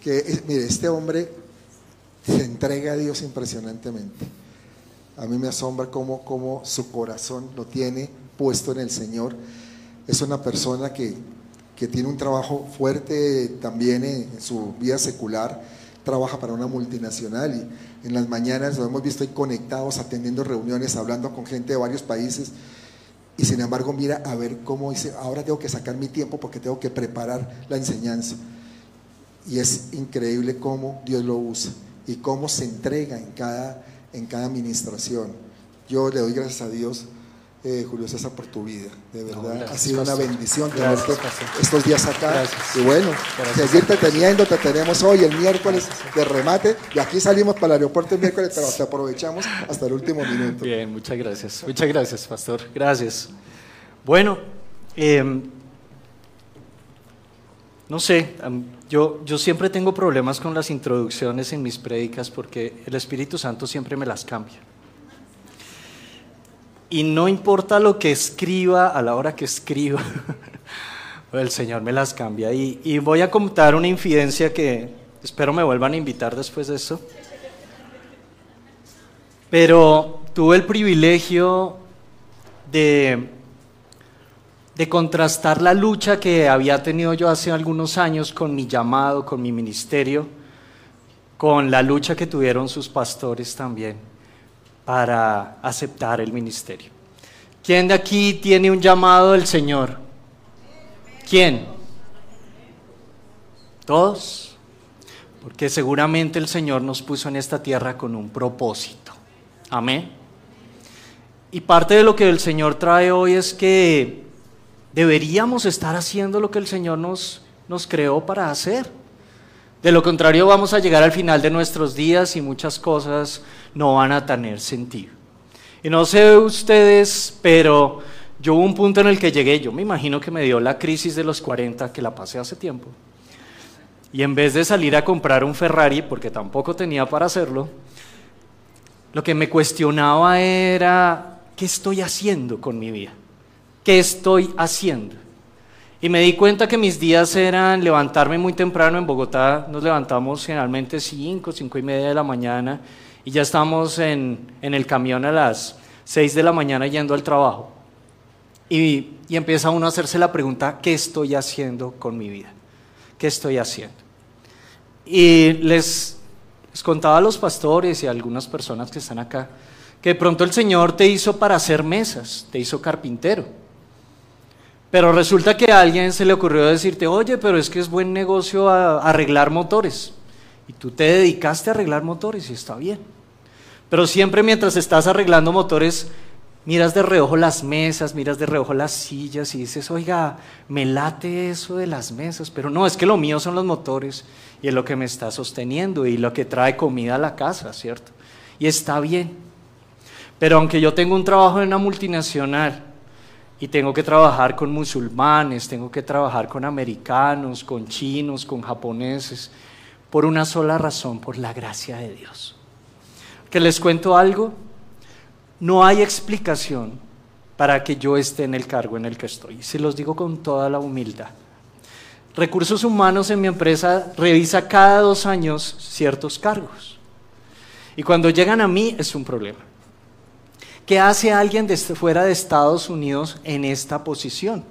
Que, eh, mire, este hombre se entrega a Dios impresionantemente. A mí me asombra cómo, cómo su corazón lo tiene puesto en el Señor. Es una persona que, que tiene un trabajo fuerte también en, su vida secular. Trabaja para una multinacional y en las mañanas lo hemos visto ahí conectados, atendiendo reuniones, hablando con gente de varios países. Y sin embargo, mira a ver cómo dice, ahora tengo que sacar mi tiempo porque tengo que preparar la enseñanza. Y es increíble cómo Dios lo usa y cómo se entrega en cada, en cada administración. Yo le doy gracias a Dios, eh, Julio César, por tu vida. De verdad, ha sido una bendición tenerte estos días acá. Y bueno, seguirte teniendo, te tenemos hoy, el miércoles de remate. Y aquí salimos para el aeropuerto el miércoles, pero te aprovechamos hasta el último minuto. Bien, muchas gracias. Muchas gracias, Pastor. Gracias. Bueno, em, no sé, yo, yo siempre tengo problemas con las introducciones en mis prédicas porque el Espíritu Santo siempre me las cambia. Y no importa lo que escriba a la hora que escriba, el Señor me las cambia. Y, voy a contar una infidencia que espero me vuelvan a invitar después de eso. Pero tuve el privilegio de contrastar la lucha que había tenido yo hace algunos años con mi llamado, con mi ministerio, con la lucha que tuvieron sus pastores también para aceptar el ministerio. ¿Quién de aquí tiene un llamado del Señor? ¿Quién? ¿Todos? Porque seguramente el Señor nos puso en esta tierra con un propósito. Amén. Y parte de lo que el Señor trae hoy es que deberíamos estar haciendo lo que el Señor nos, nos creó para hacer. De lo contrario vamos a llegar al final de nuestros días y muchas cosas no van a tener sentido. Y no sé ustedes, pero yo hubo un punto en el que llegué, yo me imagino que me dio la crisis de los 40 que la pasé hace tiempo. Y en vez de salir a comprar un Ferrari, porque tampoco tenía para hacerlo, lo que me cuestionaba era, ¿qué estoy haciendo con mi vida? ¿Qué estoy haciendo? Y me di cuenta que mis días eran levantarme muy temprano. En Bogotá nos levantamos generalmente 5, 5 y media de la mañana y ya estamos en, el camión a las 6 de la mañana yendo al trabajo. Y, y empieza uno a hacerse la pregunta, ¿qué estoy haciendo con mi vida? ¿Qué estoy haciendo? Y les, les contaba a los pastores y a algunas personas que están acá que de pronto el Señor te hizo para hacer mesas, te hizo carpintero pero resulta que a alguien se le ocurrió decirte, oye, pero es que es buen negocio arreglar motores. Y tú te dedicaste a arreglar motores y está bien. Pero siempre mientras estás arreglando motores, miras de reojo las mesas, miras de reojo las sillas y dices, oiga, me late eso de las mesas. Pero no, es que lo mío son los motores y es lo que me está sosteniendo y lo que trae comida a la casa, ¿cierto? Y está bien. Pero aunque yo tengo un trabajo en una multinacional, y tengo que trabajar con musulmanes, tengo que trabajar con americanos, con chinos, con japoneses, por una sola razón, por la gracia de Dios. Que les cuento algo, no hay explicación para que yo esté en el cargo en el que estoy. Se los digo con toda la humildad. Recursos Humanos en mi empresa revisa cada dos años ciertos cargos. Y cuando llegan a mí es un problema. ¿Qué hace alguien desde fuera de Estados Unidos en esta posición?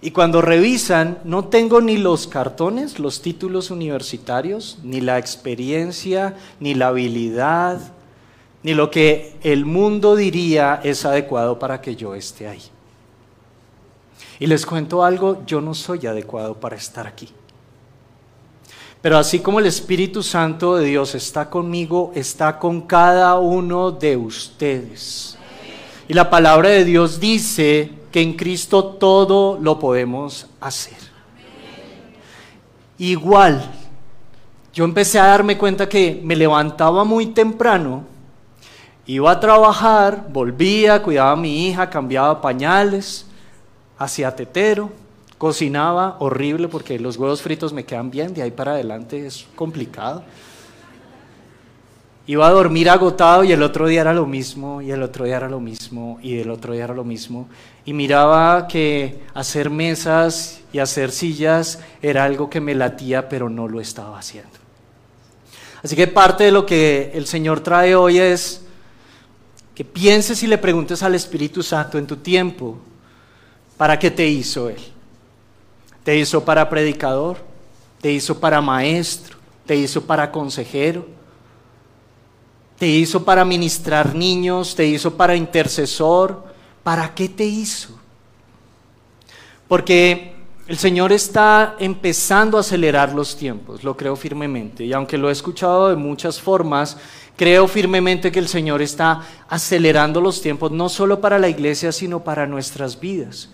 Y cuando revisan, no tengo ni los cartones, los títulos universitarios, ni la experiencia, ni la habilidad, ni lo que el mundo diría es adecuado para que yo esté ahí. Y les cuento algo, yo no soy adecuado para estar aquí. Pero así como el Espíritu Santo de Dios está conmigo, está con cada uno de ustedes. Y la palabra de Dios dice que en Cristo todo lo podemos hacer. Igual, yo empecé a darme cuenta que me levantaba muy temprano, iba a trabajar, volvía, cuidaba a mi hija, cambiaba pañales, hacía tetero Cocinaba horrible porque los huevos fritos me quedan bien, de ahí para adelante es complicado. Iba a dormir agotado y el otro día era lo mismo, y el otro día era lo mismo, y el otro día era lo mismo. Y miraba que hacer mesas y hacer sillas era algo que me latía, pero no lo estaba haciendo. Así que parte de lo que el Señor trae hoy es que pienses y le preguntes al Espíritu Santo en tu tiempo, ¿para qué te hizo Él? ¿Te hizo para predicador? ¿Te hizo para maestro? ¿Te hizo para consejero? ¿Te hizo para ministrar niños? ¿Te hizo para intercesor? ¿Para qué te hizo? Porque el Señor está empezando a acelerar los tiempos, lo creo firmemente. Y aunque lo he escuchado de muchas formas, creo firmemente que el Señor está acelerando los tiempos, no solo para la iglesia, sino para nuestras vidas.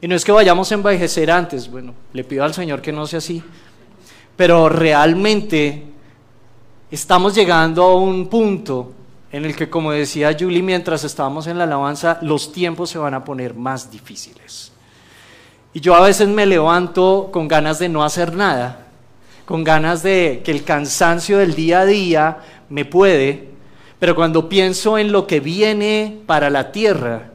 Y no es que vayamos a envejecer antes, bueno, le pido al Señor que no sea así, pero realmente estamos llegando a un punto en el que, como decía Julie mientras estábamos en la alabanza, los tiempos se van a poner más difíciles. Y yo a veces me levanto con ganas de no hacer nada, con ganas de que el cansancio del día a día me puede, pero cuando pienso en lo que viene para la tierra,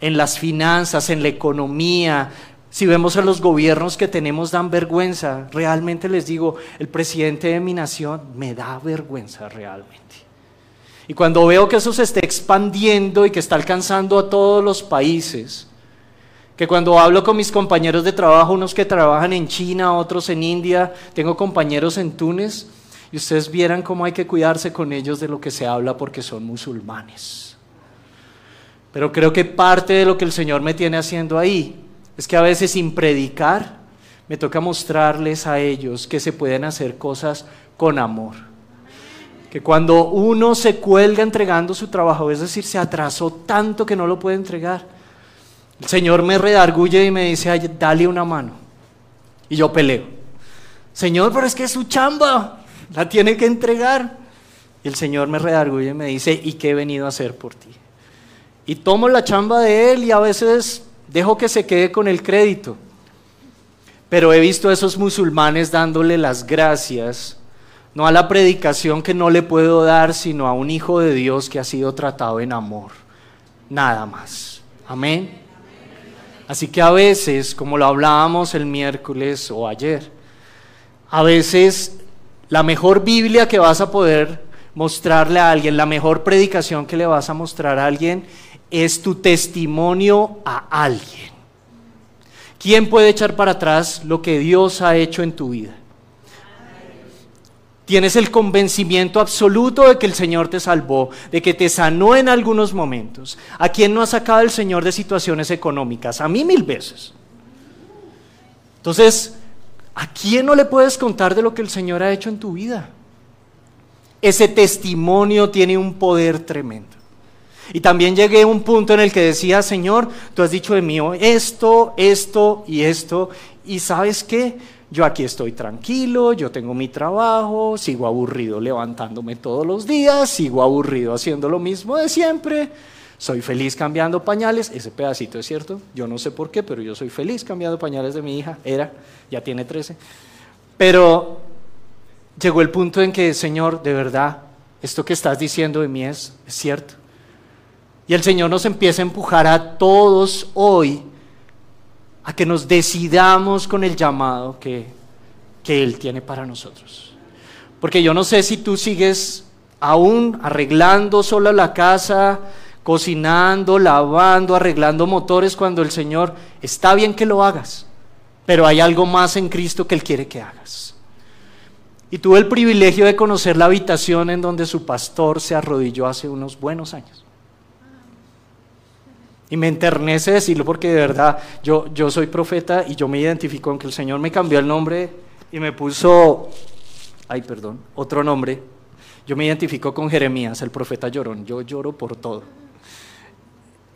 en las finanzas, en la economía, si vemos a los gobiernos que tenemos dan vergüenza, realmente les digo, el presidente de mi nación me da vergüenza realmente. Y cuando veo que eso se está expandiendo y que está alcanzando a todos los países, que cuando hablo con mis compañeros de trabajo, unos que trabajan en China, otros en India, tengo compañeros en Túnez, y ustedes vieran cómo hay que cuidarse con ellos de lo que se habla porque son musulmanes. Pero creo que parte de lo que el Señor me tiene haciendo ahí es que a veces sin predicar me toca mostrarles a ellos que se pueden hacer cosas con amor. Que cuando uno se cuelga entregando su trabajo, es decir, se atrasó tanto que no lo puede entregar, el Señor me redarguye y me dice, dale una mano. Y yo peleo. Señor, pero es que es su chamba, la tiene que entregar. Y el Señor me redarguye y me dice, ¿y qué he venido a hacer por ti? Y tomo la chamba de Él y a veces dejo que se quede con el crédito. Pero he visto a esos musulmanes dándole las gracias, no a la predicación que no le puedo dar, sino a un hijo de Dios que ha sido tratado en amor. Nada más. Amén. Así que a veces, como lo hablábamos el miércoles o ayer, a veces la mejor Biblia que vas a poder mostrarle a alguien, la mejor predicación que le vas a mostrar a alguien, es tu testimonio a alguien. ¿Quién puede echar para atrás lo que Dios ha hecho en tu vida? Tienes el convencimiento absoluto de que el Señor te salvó, de que te sanó en algunos momentos. ¿A quién no ha sacado el Señor de situaciones económicas? A mí mil veces. Entonces, ¿a quién no le puedes contar de lo que el Señor ha hecho en tu vida? Ese testimonio tiene un poder tremendo. Y también llegué a un punto en el que decía, Señor, tú has dicho de mí esto, esto y esto, y sabes qué, yo aquí estoy tranquilo, yo tengo mi trabajo, sigo aburrido levantándome todos los días, sigo aburrido haciendo lo mismo de siempre, soy feliz cambiando pañales, ese pedacito es cierto, yo no sé por qué, pero yo soy feliz cambiando pañales de mi hija, era, ya tiene 13, pero llegó el punto en que, Señor, de verdad, esto que estás diciendo de mí es, es cierto. Y el Señor nos empieza a empujar a todos hoy a que nos decidamos con el llamado que, que Él tiene para nosotros. Porque yo no sé si tú sigues aún arreglando solo la casa, cocinando, lavando, arreglando motores cuando el Señor está bien que lo hagas, pero hay algo más en Cristo que Él quiere que hagas. Y tuve el privilegio de conocer la habitación en donde su pastor se arrodilló hace unos buenos años. Y me enternece decirlo porque de verdad yo, yo soy profeta y yo me identifico con que el Señor me cambió el nombre y me puso, ay perdón, otro nombre. Yo me identifico con Jeremías, el profeta llorón. Yo lloro por todo.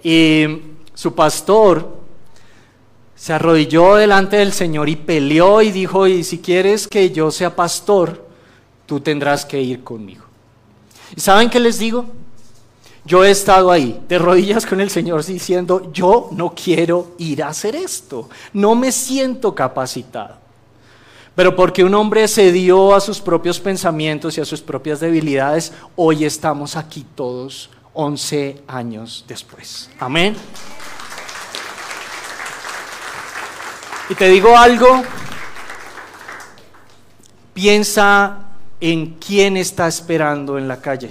Y su pastor se arrodilló delante del Señor y peleó y dijo, y si quieres que yo sea pastor, tú tendrás que ir conmigo. ¿Y saben qué les digo? Yo he estado ahí, de rodillas con el Señor, diciendo, yo no quiero ir a hacer esto, no me siento capacitado. Pero porque un hombre se dio a sus propios pensamientos y a sus propias debilidades, hoy estamos aquí todos 11 años después. Amén. Y te digo algo, piensa en quién está esperando en la calle.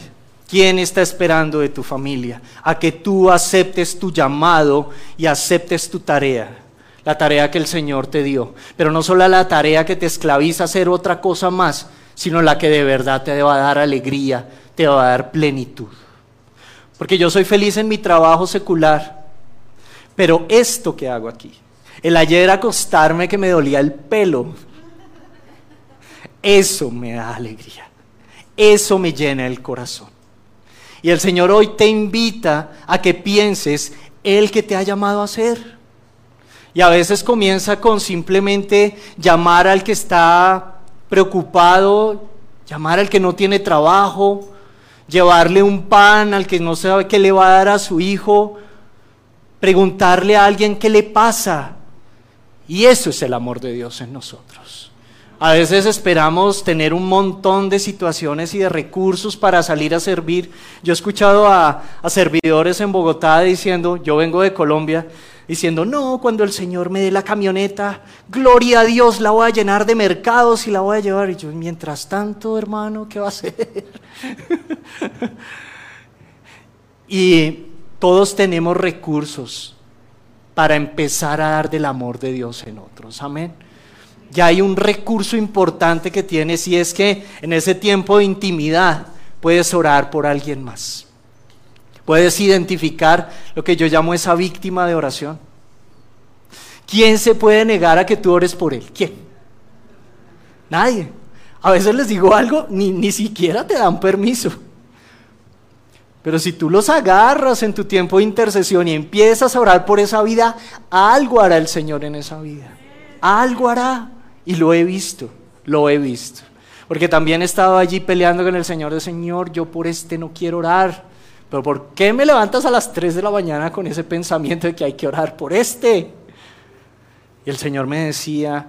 ¿Quién está esperando de tu familia? A que tú aceptes tu llamado y aceptes tu tarea, la tarea que el Señor te dio. Pero no solo la tarea que te esclaviza a hacer otra cosa más, sino la que de verdad te va a dar alegría, te va a dar plenitud. Porque yo soy feliz en mi trabajo secular, pero esto que hago aquí, el ayer acostarme que me dolía el pelo, eso me da alegría, eso me llena el corazón. Y el Señor hoy te invita a que pienses el que te ha llamado a ser. Y a veces comienza con simplemente llamar al que está preocupado, llamar al que no tiene trabajo, llevarle un pan al que no sabe qué le va a dar a su hijo, preguntarle a alguien qué le pasa. Y eso es el amor de Dios en nosotros. A veces esperamos tener un montón de situaciones y de recursos para salir a servir. Yo he escuchado a, servidores en Bogotá diciendo, yo vengo de Colombia, diciendo, no, cuando el Señor me dé la camioneta, gloria a Dios, la voy a llenar de mercados y la voy a llevar. Y yo, mientras tanto, hermano, ¿qué va a hacer? y todos tenemos recursos para empezar a dar del amor de Dios en otros. Amén ya hay un recurso importante que tienes y es que en ese tiempo de intimidad puedes orar por alguien más. Puedes identificar lo que yo llamo esa víctima de oración. ¿Quién se puede negar a que tú ores por él? ¿Quién? Nadie. A veces les digo algo, ni, ni siquiera te dan permiso. Pero si tú los agarras en tu tiempo de intercesión y empiezas a orar por esa vida, algo hará el Señor en esa vida. Algo hará. Y lo he visto, lo he visto. Porque también he estado allí peleando con el Señor de Señor, yo por este no quiero orar. Pero ¿por qué me levantas a las 3 de la mañana con ese pensamiento de que hay que orar por este? Y el Señor me decía,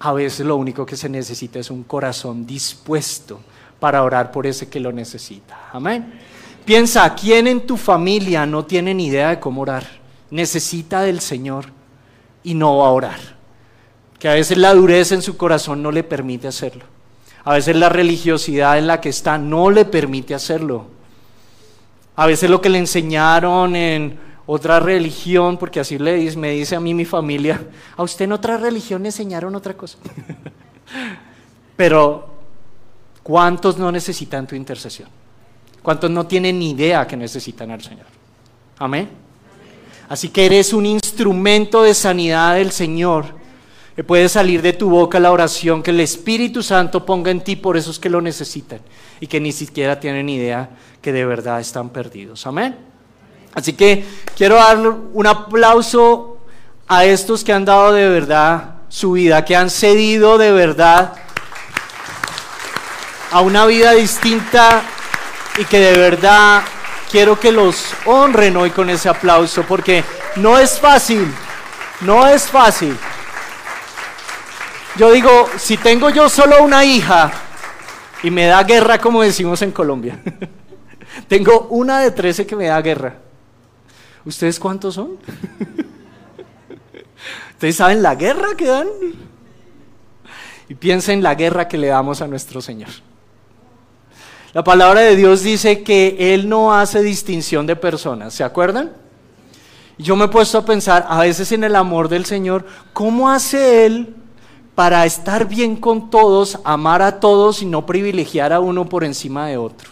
a veces lo único que se necesita es un corazón dispuesto para orar por ese que lo necesita. Amén. Piensa, ¿quién en tu familia no tiene ni idea de cómo orar? Necesita del Señor y no va a orar que a veces la dureza en su corazón no le permite hacerlo. A veces la religiosidad en la que está no le permite hacerlo. A veces lo que le enseñaron en otra religión, porque así le dice, me dice a mí mi familia, a usted en otra religión le enseñaron otra cosa. Pero, ¿cuántos no necesitan tu intercesión? ¿Cuántos no tienen ni idea que necesitan al Señor? Amén. Así que eres un instrumento de sanidad del Señor que puede salir de tu boca la oración que el Espíritu Santo ponga en ti por esos que lo necesitan y que ni siquiera tienen idea que de verdad están perdidos. Amén. Así que quiero darle un aplauso a estos que han dado de verdad su vida, que han cedido de verdad a una vida distinta y que de verdad quiero que los honren hoy con ese aplauso, porque no es fácil, no es fácil. Yo digo, si tengo yo solo una hija y me da guerra, como decimos en Colombia, tengo una de 13 que me da guerra. ¿Ustedes cuántos son? ¿Ustedes saben la guerra que dan? Y piensen en la guerra que le damos a nuestro Señor. La palabra de Dios dice que Él no hace distinción de personas, ¿se acuerdan? Yo me he puesto a pensar a veces en el amor del Señor, ¿cómo hace Él para estar bien con todos, amar a todos y no privilegiar a uno por encima de otro.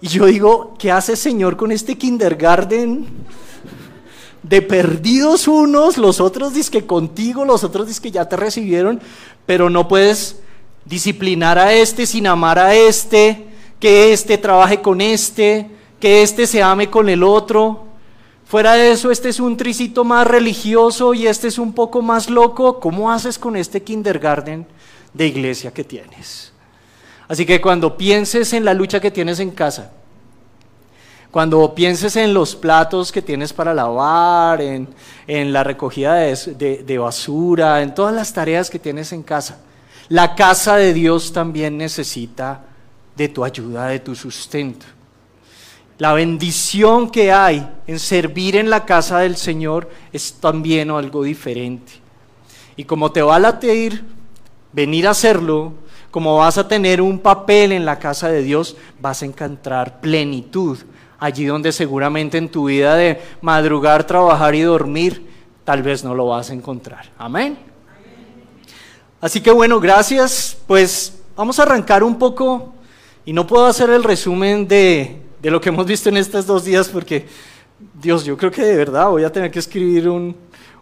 Y yo digo, ¿qué hace Señor con este kindergarten? De perdidos unos, los otros que contigo, los otros que ya te recibieron, pero no puedes disciplinar a este sin amar a este, que este trabaje con este, que este se ame con el otro. Fuera de eso, este es un tricito más religioso y este es un poco más loco. ¿Cómo haces con este kindergarten de iglesia que tienes? Así que cuando pienses en la lucha que tienes en casa, Cuando pienses en los platos que tienes para lavar, en, la recogida de, basura, en todas las tareas que tienes en casa, la casa de Dios también necesita de tu ayuda, de tu sustento. La bendición que hay en servir en la casa del Señor es también algo diferente. Y como te va a latir venir a hacerlo, como vas a tener un papel en la casa de Dios, vas a encontrar plenitud allí donde seguramente en tu vida de madrugar, trabajar y dormir, tal vez no lo vas a encontrar. Amén. Así que bueno, gracias. Pues vamos a arrancar un poco y no puedo hacer el resumen de, de lo que hemos visto en estos dos días porque, Dios, yo creo que de verdad voy a tener que escribir un,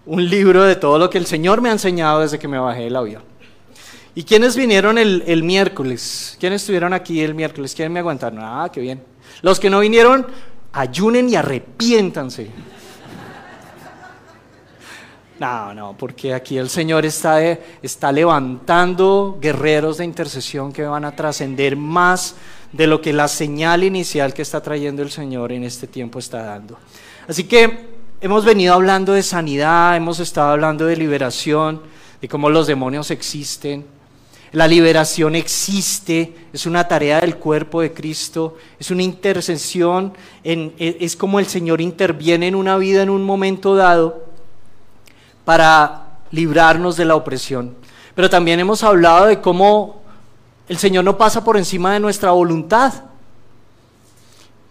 un libro de todo lo que el Señor me ha enseñado desde que me bajé del avión. ¿Y quiénes vinieron el, el miércoles? ¿Quiénes estuvieron aquí el miércoles? ¿Quién me aguantaron? Ah, qué bien. Los que no vinieron, ayunen y arrepiéntanse. No, no, porque aquí el Señor está, está levantando guerreros de intercesión que van a trascender más de lo que la señal inicial que está trayendo el Señor en este tiempo está dando. Así que hemos venido hablando de sanidad, hemos estado hablando de liberación, de cómo los demonios existen, la liberación existe, es una tarea del cuerpo de Cristo, es una intercesión, e, es como el Señor interviene en una vida en un momento dado para librarnos de la opresión. Pero también hemos hablado de cómo el Señor no pasa por encima de nuestra voluntad.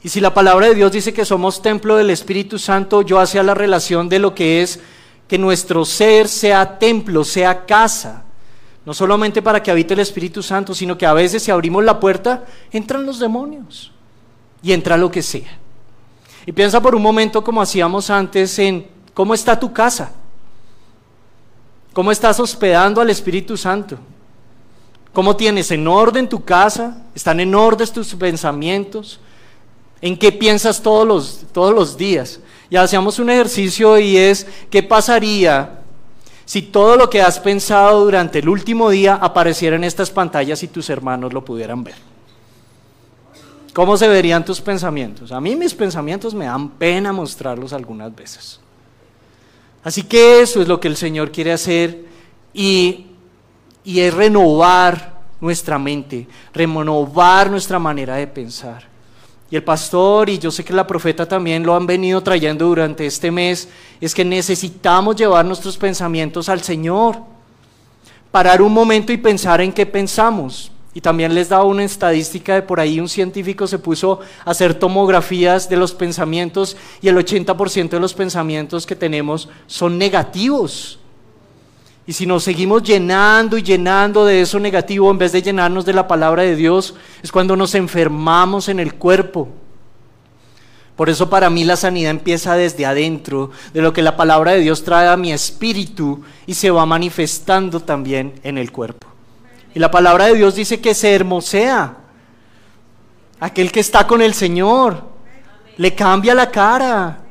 Y si la palabra de Dios dice que somos templo del Espíritu Santo, yo hacía la relación de lo que es que nuestro ser sea templo, sea casa. No solamente para que habite el Espíritu Santo, sino que a veces si abrimos la puerta, entran los demonios y entra lo que sea. Y piensa por un momento como hacíamos antes en cómo está tu casa, cómo estás hospedando al Espíritu Santo, cómo tienes en orden tu casa, están en orden tus pensamientos, en qué piensas todos los, todos los días. Y hacíamos un ejercicio y es, ¿qué pasaría si todo lo que has pensado durante el último día apareciera en estas pantallas y tus hermanos lo pudieran ver? ¿Cómo se verían tus pensamientos? A mí mis pensamientos me dan pena mostrarlos algunas veces. Así que eso es lo que el Señor quiere hacer y, y es renovar nuestra mente, renovar nuestra manera de pensar. Y el pastor, y yo sé que la profeta también lo han venido trayendo durante este mes, es que necesitamos llevar nuestros pensamientos al Señor. Parar un momento y pensar en qué pensamos. Y también les daba una estadística de por ahí un científico se puso a hacer tomografías de los pensamientos y el 80% de los pensamientos que tenemos son negativos. Y si nos seguimos llenando y llenando de eso negativo en vez de llenarnos de la palabra de Dios, es cuando nos enfermamos en el cuerpo. Por eso para mí la sanidad empieza desde adentro, de lo que la palabra de Dios trae a mi espíritu y se va manifestando también en el cuerpo. Y la palabra de Dios dice que se hermosea. Aquel que está con el Señor le cambia la cara.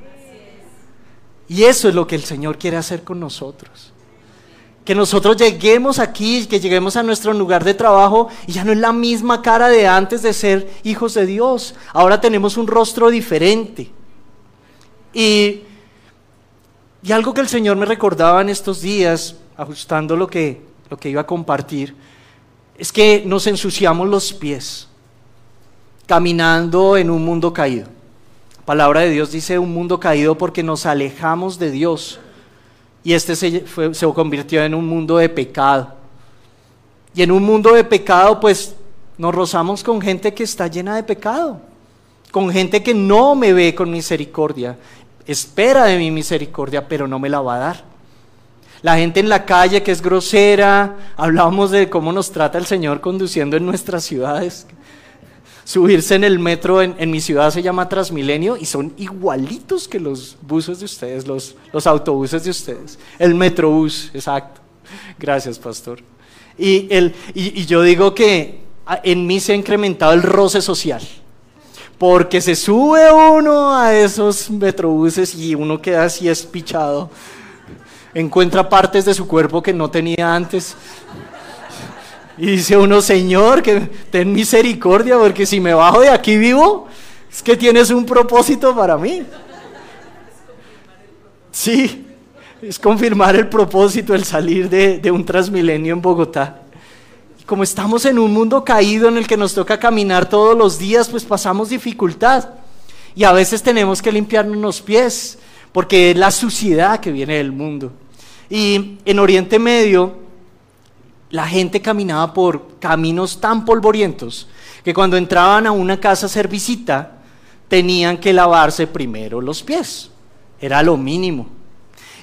Y eso es lo que el Señor quiere hacer con nosotros. Que nosotros lleguemos aquí, que lleguemos a nuestro lugar de trabajo y ya no es la misma cara de antes de ser hijos de Dios. Ahora tenemos un rostro diferente. Y, y algo que el Señor me recordaba en estos días, ajustando lo que, lo que iba a compartir, es que nos ensuciamos los pies caminando en un mundo caído. La palabra de Dios dice un mundo caído porque nos alejamos de Dios y este se, convirtió en un mundo de pecado. Y en un mundo de pecado, pues nos rozamos con gente que está llena de pecado, con gente que no me ve con misericordia, espera de mi misericordia, pero no me la va a dar. La gente en la calle que es grosera, hablábamos de cómo nos trata el Señor conduciendo en nuestras ciudades subirse en el metro en, mi ciudad se llama Transmilenio y son igualitos que los buses de ustedes, los, los autobuses de ustedes. El metrobús, exacto. Gracias, pastor. Y, el, y, yo digo que en mí se ha incrementado el roce social. Porque se sube uno a esos metrobuses y uno queda así espichado. Encuentra partes de su cuerpo que no tenía antes. Y dice uno, Señor, que ten misericordia, porque si me bajo de aquí vivo, Es que tienes un propósito para mí. Sí, es confirmar el propósito, el salir de, de un transmilenio en Bogotá. Como estamos en un mundo caído en el que nos toca caminar todos los días, pues pasamos dificultad. Y a veces tenemos que limpiarnos los pies, porque es la suciedad que viene del mundo. Y en Oriente Medio, la gente caminaba por caminos tan polvorientos que cuando entraban a una casa a hacer visita, tenían que lavarse primero los pies. Era lo mínimo.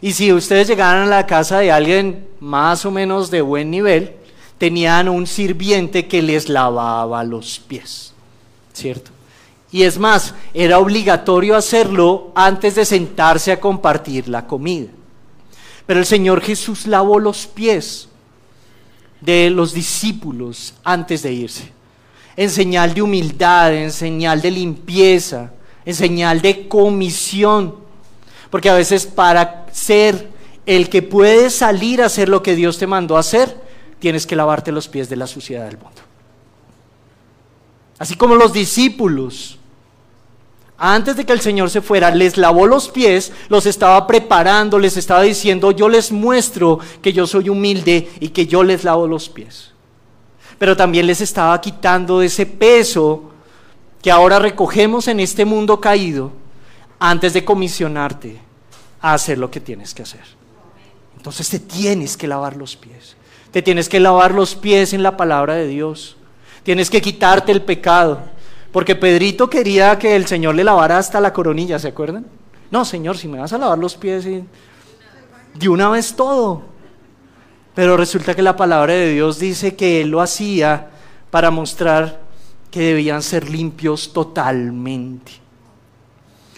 Y si ustedes llegaran a la casa de alguien más o menos de buen nivel, tenían un sirviente que les lavaba los pies. ¿Cierto? Y es más, era obligatorio hacerlo antes de sentarse a compartir la comida. Pero el Señor Jesús lavó los pies de los discípulos antes de irse. En señal de humildad, en señal de limpieza, en señal de comisión. Porque a veces para ser el que puede salir a hacer lo que Dios te mandó a hacer, tienes que lavarte los pies de la suciedad del mundo. Así como los discípulos, antes de que el Señor se fuera, les lavó los pies, los estaba preparando, les estaba diciendo, yo les muestro que yo soy humilde y que yo les lavo los pies. Pero también les estaba quitando ese peso que ahora recogemos en este mundo caído antes de comisionarte a hacer lo que tienes que hacer. Entonces te tienes que lavar los pies. Te tienes que lavar los pies en la palabra de Dios. Tienes que quitarte el pecado. Porque Pedrito quería que el Señor le lavara hasta la coronilla, ¿se acuerdan? No, Señor, si me vas a lavar los pies, de una vez todo. Pero resulta que la palabra de Dios dice que Él lo hacía para mostrar que debían ser limpios totalmente.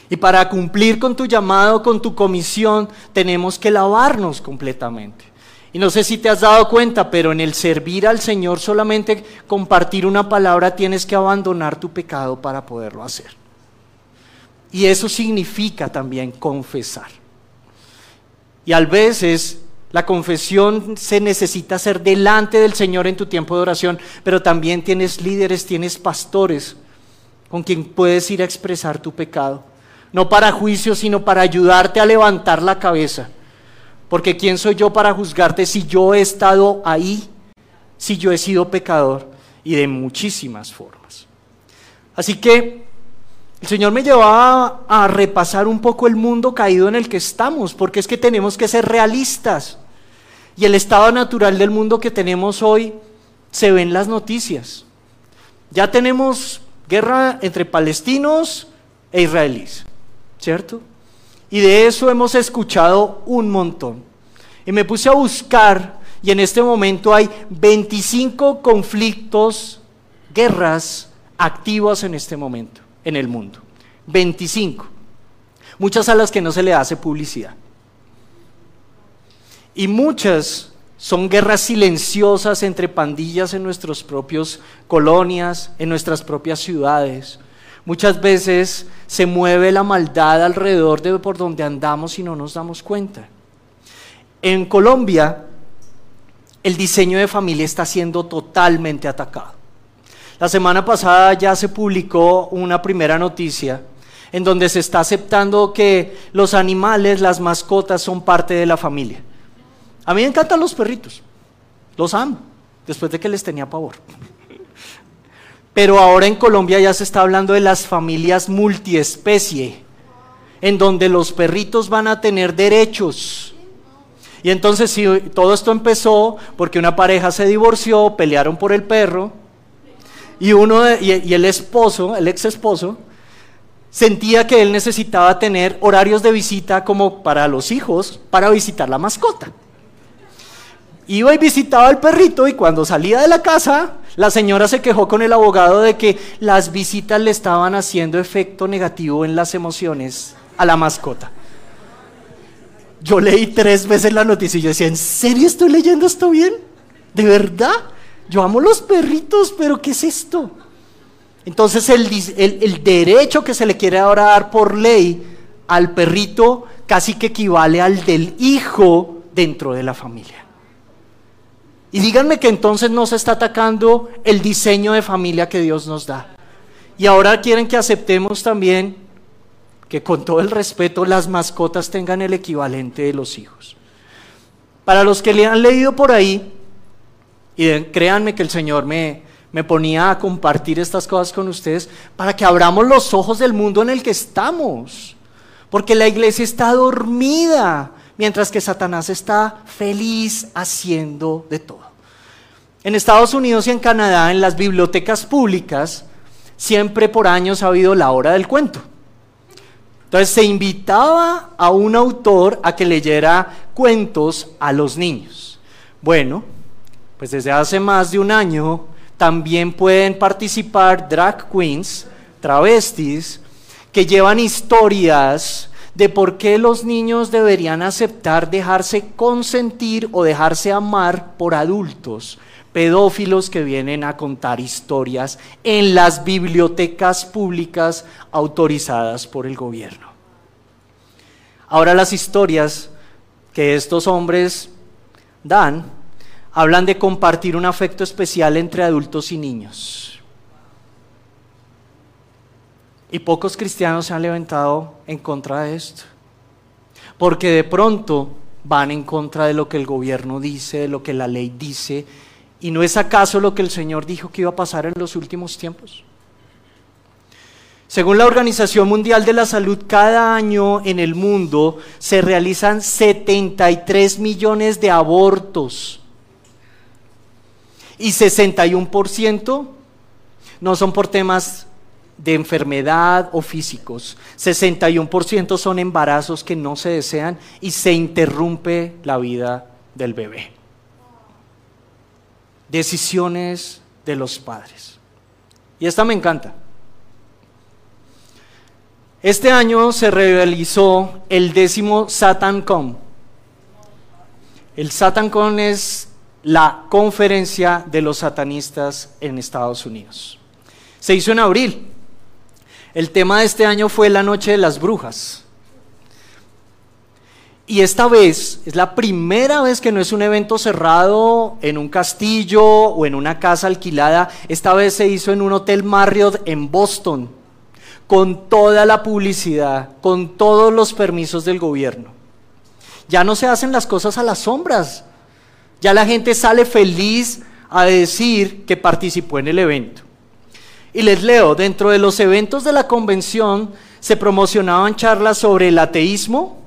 Y para cumplir con tu llamado, con tu comisión, tenemos que lavarnos completamente. Y no sé si te has dado cuenta, pero en el servir al Señor solamente compartir una palabra tienes que abandonar tu pecado para poderlo hacer. Y eso significa también confesar. Y a veces la confesión se necesita hacer delante del Señor en tu tiempo de oración, pero también tienes líderes, tienes pastores con quien puedes ir a expresar tu pecado. No para juicio, sino para ayudarte a levantar la cabeza porque ¿quién soy yo para juzgarte si yo he estado ahí, si yo he sido pecador y de muchísimas formas? Así que el Señor me llevaba a repasar un poco el mundo caído en el que estamos, porque es que tenemos que ser realistas. Y el estado natural del mundo que tenemos hoy se ve en las noticias. Ya tenemos guerra entre palestinos e israelíes, ¿cierto? Y de eso hemos escuchado un montón. Y me puse a buscar y en este momento hay 25 conflictos, guerras activas en este momento en el mundo. 25. Muchas a las que no se le hace publicidad. Y muchas son guerras silenciosas entre pandillas en nuestras propias colonias, en nuestras propias ciudades Muchas veces se mueve la maldad alrededor de por donde andamos y no nos damos cuenta. En Colombia, el diseño de familia está siendo totalmente atacado. La semana pasada ya se publicó una primera noticia en donde se está aceptando que los animales, las mascotas, son parte de la familia. A mí me encantan los perritos, los amo, después de que les tenía pavor. Pero ahora en Colombia ya se está hablando de las familias multiespecie, en donde los perritos van a tener derechos. Y entonces si todo esto empezó porque una pareja se divorció, pelearon por el perro, y uno y, el esposo, el ex esposo, sentía que él necesitaba tener horarios de visita como para los hijos, para visitar la mascota. Iba y visitaba al perrito y cuando salía de la casa la señora se quejó con el abogado de que las visitas le estaban haciendo efecto negativo en las emociones a la mascota. Yo leí tres veces la noticia y yo decía, ¿en serio estoy leyendo esto bien? ¿De verdad? Yo amo los perritos, pero ¿qué es esto? Entonces el, derecho que se le quiere ahora dar por ley al perrito casi que equivale al del hijo dentro de la familia. Y díganme que entonces no se está atacando el diseño de familia que Dios nos da. Y ahora quieren que aceptemos también que con todo el respeto las mascotas tengan el equivalente de los hijos. Para los que le han leído por ahí, y créanme que el Señor me, me ponía a compartir estas cosas con ustedes para que abramos los ojos del mundo en el que estamos. Porque la iglesia está dormida, mientras que Satanás está feliz haciendo de todo. En Estados Unidos y en Canadá, en las bibliotecas públicas, siempre por años ha habido la hora del cuento. Entonces se invitaba a un autor a que leyera cuentos a los niños. Bueno, pues desde hace más de un año también pueden participar drag queens, travestis, que llevan historias de por qué los niños deberían aceptar dejarse consentir o dejarse amar por adultos, pedófilos que vienen a contar historias en las bibliotecas públicas autorizadas por el gobierno. Ahora las historias que estos hombres dan hablan de compartir un afecto especial entre adultos y niños. Y pocos cristianos se han levantado en contra de esto. Porque de pronto van en contra de lo que el gobierno dice, de lo que la ley dice. ¿Y no es acaso lo que el Señor dijo que iba a pasar en los últimos tiempos? Según la Organización Mundial de la Salud, cada año en el mundo se realizan 73 millones de abortos y 61% no son por temas de enfermedad o físicos. 61% son embarazos que no se desean y se interrumpe la vida del bebé. Decisiones de los padres. Y esta me encanta. Este año se realizó el décimo SatanCon. El SatanCon es la conferencia de los satanistas en Estados Unidos. Se hizo en abril. El tema de este año fue la noche de las brujas. Y esta vez es la primera vez que no es un evento cerrado en un castillo o en una casa alquilada. Esta vez se hizo en un hotel Marriott en Boston, con toda la publicidad, con todos los permisos del gobierno. Ya no se hacen las cosas a las sombras, ya la gente sale feliz a decir que participó en el evento. Y les leo, dentro de los eventos de la convención se promocionaban charlas sobre el ateísmo,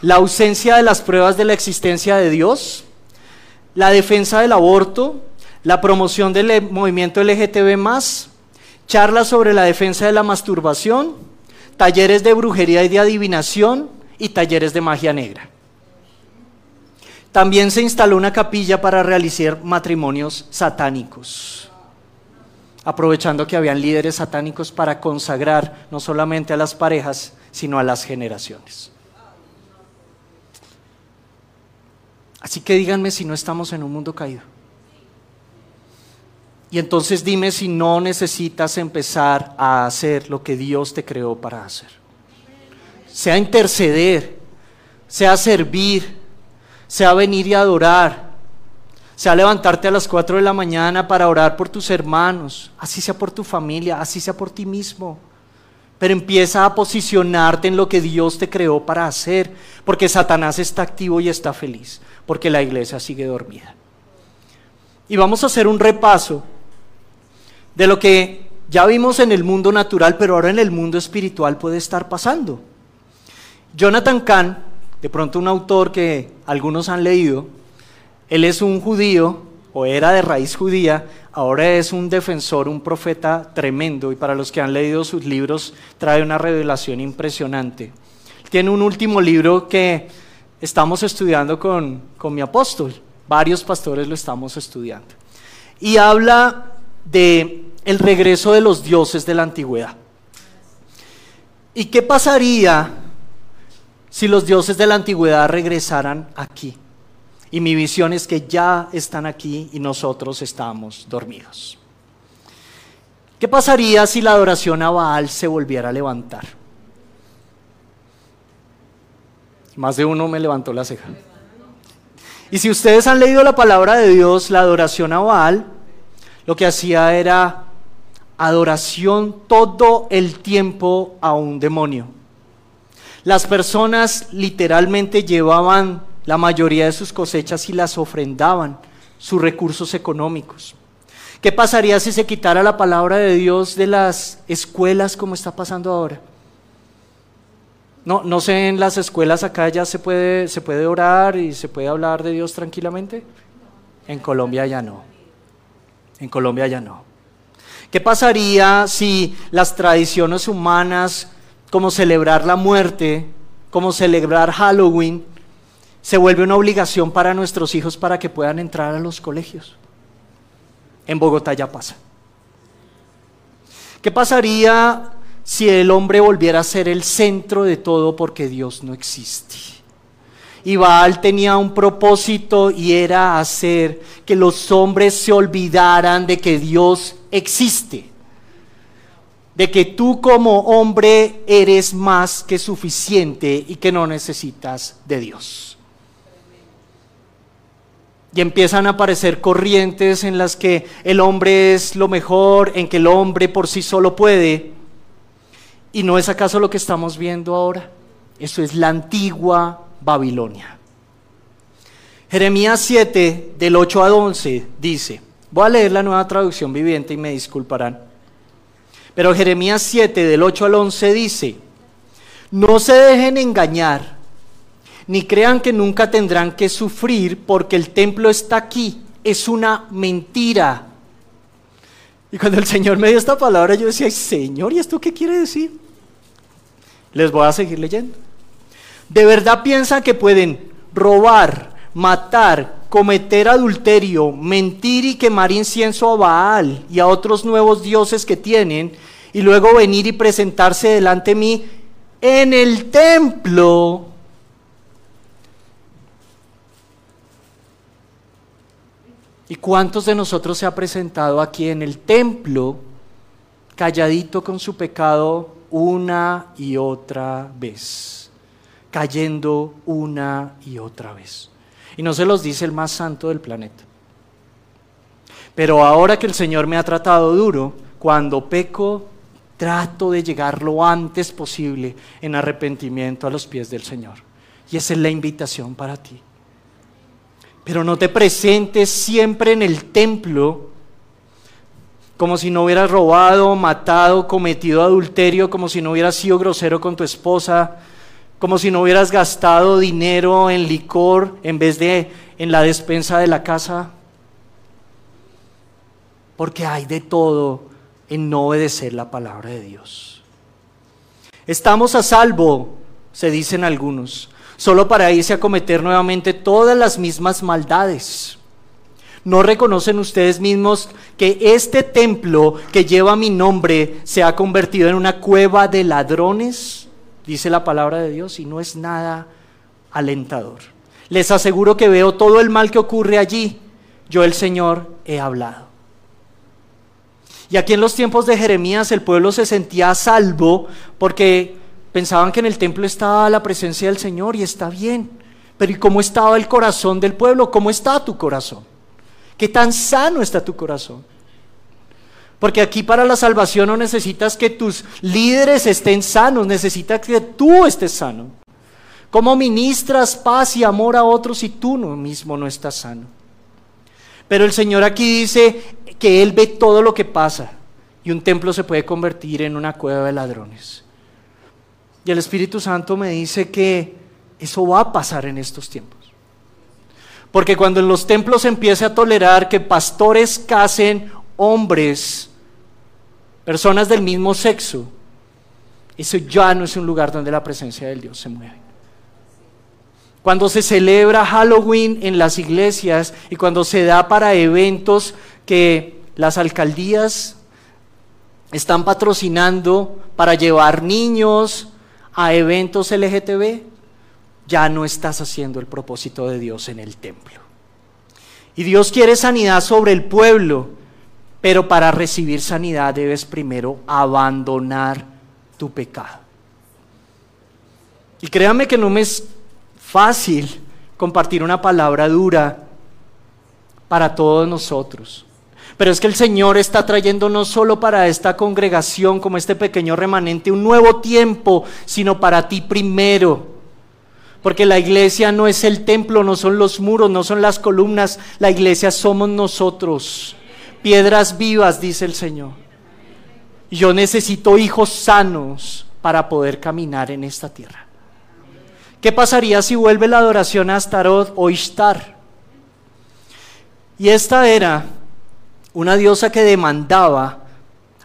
la ausencia de las pruebas de la existencia de Dios, la defensa del aborto, la promoción del movimiento LGTB, charlas sobre la defensa de la masturbación, talleres de brujería y de adivinación y talleres de magia negra. También se instaló una capilla para realizar matrimonios satánicos, aprovechando que habían líderes satánicos para consagrar no solamente a las parejas, sino a las generaciones. Así que díganme si no estamos en un mundo caído. Y entonces dime si no necesitas empezar a hacer lo que Dios te creó para hacer. Sea interceder, sea servir, sea venir y adorar, sea levantarte a las 4 de la mañana para orar por tus hermanos, así sea por tu familia, así sea por ti mismo. Pero empieza a posicionarte en lo que Dios te creó para hacer, porque Satanás está activo y está feliz, porque la iglesia sigue dormida. Y vamos a hacer un repaso de lo que ya vimos en el mundo natural, pero ahora en el mundo espiritual puede estar pasando. Jonathan Kahn de pronto un autor que algunos han leído, él es un judío o era de raíz judía, ahora es un defensor, un profeta tremendo y para los que han leído sus libros trae una revelación impresionante. Tiene un último libro que estamos estudiando con, con mi apóstol, varios pastores lo estamos estudiando. Y habla de el regreso de los dioses de la antigüedad. ¿Y qué pasaría si los dioses de la antigüedad regresaran aquí. Y mi visión es que ya están aquí y nosotros estamos dormidos. ¿Qué pasaría si la adoración a Baal se volviera a levantar? Más de uno me levantó la ceja. Y si ustedes han leído la palabra de Dios, la adoración a Baal, lo que hacía era adoración todo el tiempo a un demonio. Las personas literalmente llevaban la mayoría de sus cosechas y las ofrendaban, sus recursos económicos. ¿Qué pasaría si se quitara la palabra de Dios de las escuelas como está pasando ahora? No, no sé, en las escuelas acá ya se puede, se puede orar y se puede hablar de Dios tranquilamente. En Colombia ya no. En Colombia ya no. ¿Qué pasaría si las tradiciones humanas, como celebrar la muerte, como celebrar Halloween, se vuelve una obligación para nuestros hijos para que puedan entrar a los colegios? En Bogotá ya pasa. ¿Qué pasaría si el hombre volviera a ser el centro de todo porque Dios no existe. Y Baal tenía un propósito y era hacer que los hombres se olvidaran de que Dios existe. De que tú como hombre eres más que suficiente y que no necesitas de Dios. Y empiezan a aparecer corrientes en las que el hombre es lo mejor, en que el hombre por sí solo puede ¿Y no es acaso lo que estamos viendo ahora? Eso es la antigua Babilonia. Jeremías 7, del 8 al 11, dice, voy a leer la nueva traducción viviente y me disculparán. Pero Jeremías 7, del 8 al 11 dice, no se dejen engañar, ni crean que nunca tendrán que sufrir porque el templo está aquí. Es una mentira. Y cuando el Señor me dio esta palabra, yo decía, Señor, ¿y esto qué quiere decir? Les voy a seguir leyendo. ¿De verdad piensan que pueden robar, matar, cometer adulterio, mentir y quemar incienso a Baal y a otros nuevos dioses que tienen y luego venir y presentarse delante de mí en el templo? ¿Y cuántos de nosotros se ha presentado aquí en el templo calladito con su pecado una y otra vez, cayendo una y otra vez. Y no se los dice el más santo del planeta. Pero ahora que el Señor me ha tratado duro, cuando peco, trato de llegar lo antes posible en arrepentimiento a los pies del Señor. Y esa es la invitación para ti. Pero no te presentes siempre en el templo como si no hubieras robado, matado, cometido adulterio, como si no hubieras sido grosero con tu esposa, como si no hubieras gastado dinero en licor en vez de en la despensa de la casa. Porque hay de todo en no obedecer la palabra de Dios. Estamos a salvo, se dicen algunos, solo para irse a cometer nuevamente todas las mismas maldades. ¿No reconocen ustedes mismos que este templo que lleva mi nombre se ha convertido en una cueva de ladrones? Dice la palabra de Dios y no es nada alentador. Les aseguro que veo todo el mal que ocurre allí. Yo el Señor he hablado. Y aquí en los tiempos de Jeremías el pueblo se sentía a salvo porque pensaban que en el templo estaba la presencia del Señor y está bien. Pero ¿y cómo estaba el corazón del pueblo? ¿Cómo está tu corazón? ¿Qué tan sano está tu corazón? Porque aquí para la salvación no necesitas que tus líderes estén sanos, necesitas que tú estés sano. ¿Cómo ministras paz y amor a otros si tú mismo no estás sano? Pero el Señor aquí dice que Él ve todo lo que pasa y un templo se puede convertir en una cueva de ladrones. Y el Espíritu Santo me dice que eso va a pasar en estos tiempos. Porque cuando en los templos se empiece a tolerar que pastores casen hombres, personas del mismo sexo, eso ya no es un lugar donde la presencia de Dios se mueve. Cuando se celebra Halloween en las iglesias y cuando se da para eventos que las alcaldías están patrocinando para llevar niños a eventos LGTB, ya no estás haciendo el propósito de Dios en el templo. Y Dios quiere sanidad sobre el pueblo, pero para recibir sanidad debes primero abandonar tu pecado. Y créanme que no me es fácil compartir una palabra dura para todos nosotros. Pero es que el Señor está trayendo no solo para esta congregación, como este pequeño remanente, un nuevo tiempo, sino para ti primero. Porque la iglesia no es el templo, no son los muros, no son las columnas, la iglesia somos nosotros. Piedras vivas, dice el Señor. Yo necesito hijos sanos para poder caminar en esta tierra. ¿Qué pasaría si vuelve la adoración a Astarot o Ishtar? Y esta era una diosa que demandaba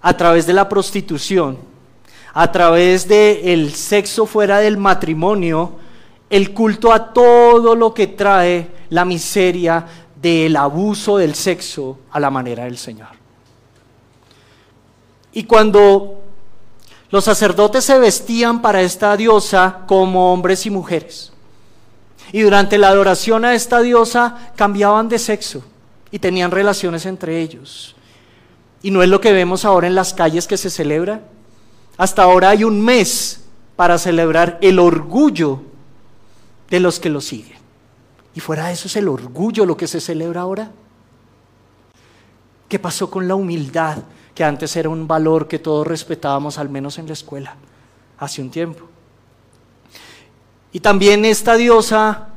a través de la prostitución, a través del sexo fuera del matrimonio, el culto a todo lo que trae la miseria del abuso del sexo a la manera del Señor. Y cuando los sacerdotes se vestían para esta diosa como hombres y mujeres, y durante la adoración a esta diosa cambiaban de sexo, y tenían relaciones entre ellos. Y no es lo que vemos ahora en las calles que se celebra. Hasta ahora hay un mes para celebrar el orgullo de los que lo siguen. Y fuera de eso es el orgullo lo que se celebra ahora. ¿Qué pasó con la humildad, que antes era un valor que todos respetábamos, al menos en la escuela, hace un tiempo? Y también esta diosa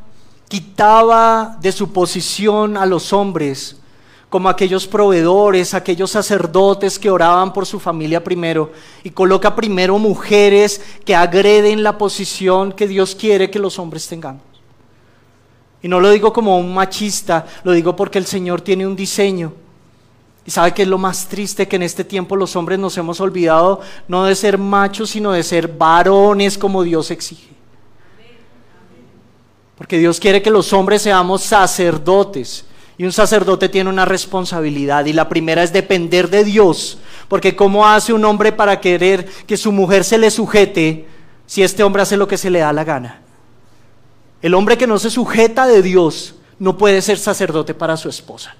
quitaba de su posición a los hombres, como aquellos proveedores, aquellos sacerdotes que oraban por su familia primero, y coloca primero mujeres que agreden la posición que Dios quiere que los hombres tengamos. Y no lo digo como un machista, lo digo porque el Señor tiene un diseño. Y sabe que es lo más triste que en este tiempo los hombres nos hemos olvidado no de ser machos, sino de ser varones como Dios exige. Porque Dios quiere que los hombres seamos sacerdotes. Y un sacerdote tiene una responsabilidad. Y la primera es depender de Dios. Porque ¿cómo hace un hombre para querer que su mujer se le sujete si este hombre hace lo que se le da la gana? El hombre que no se sujeta de Dios no puede ser sacerdote para su esposa.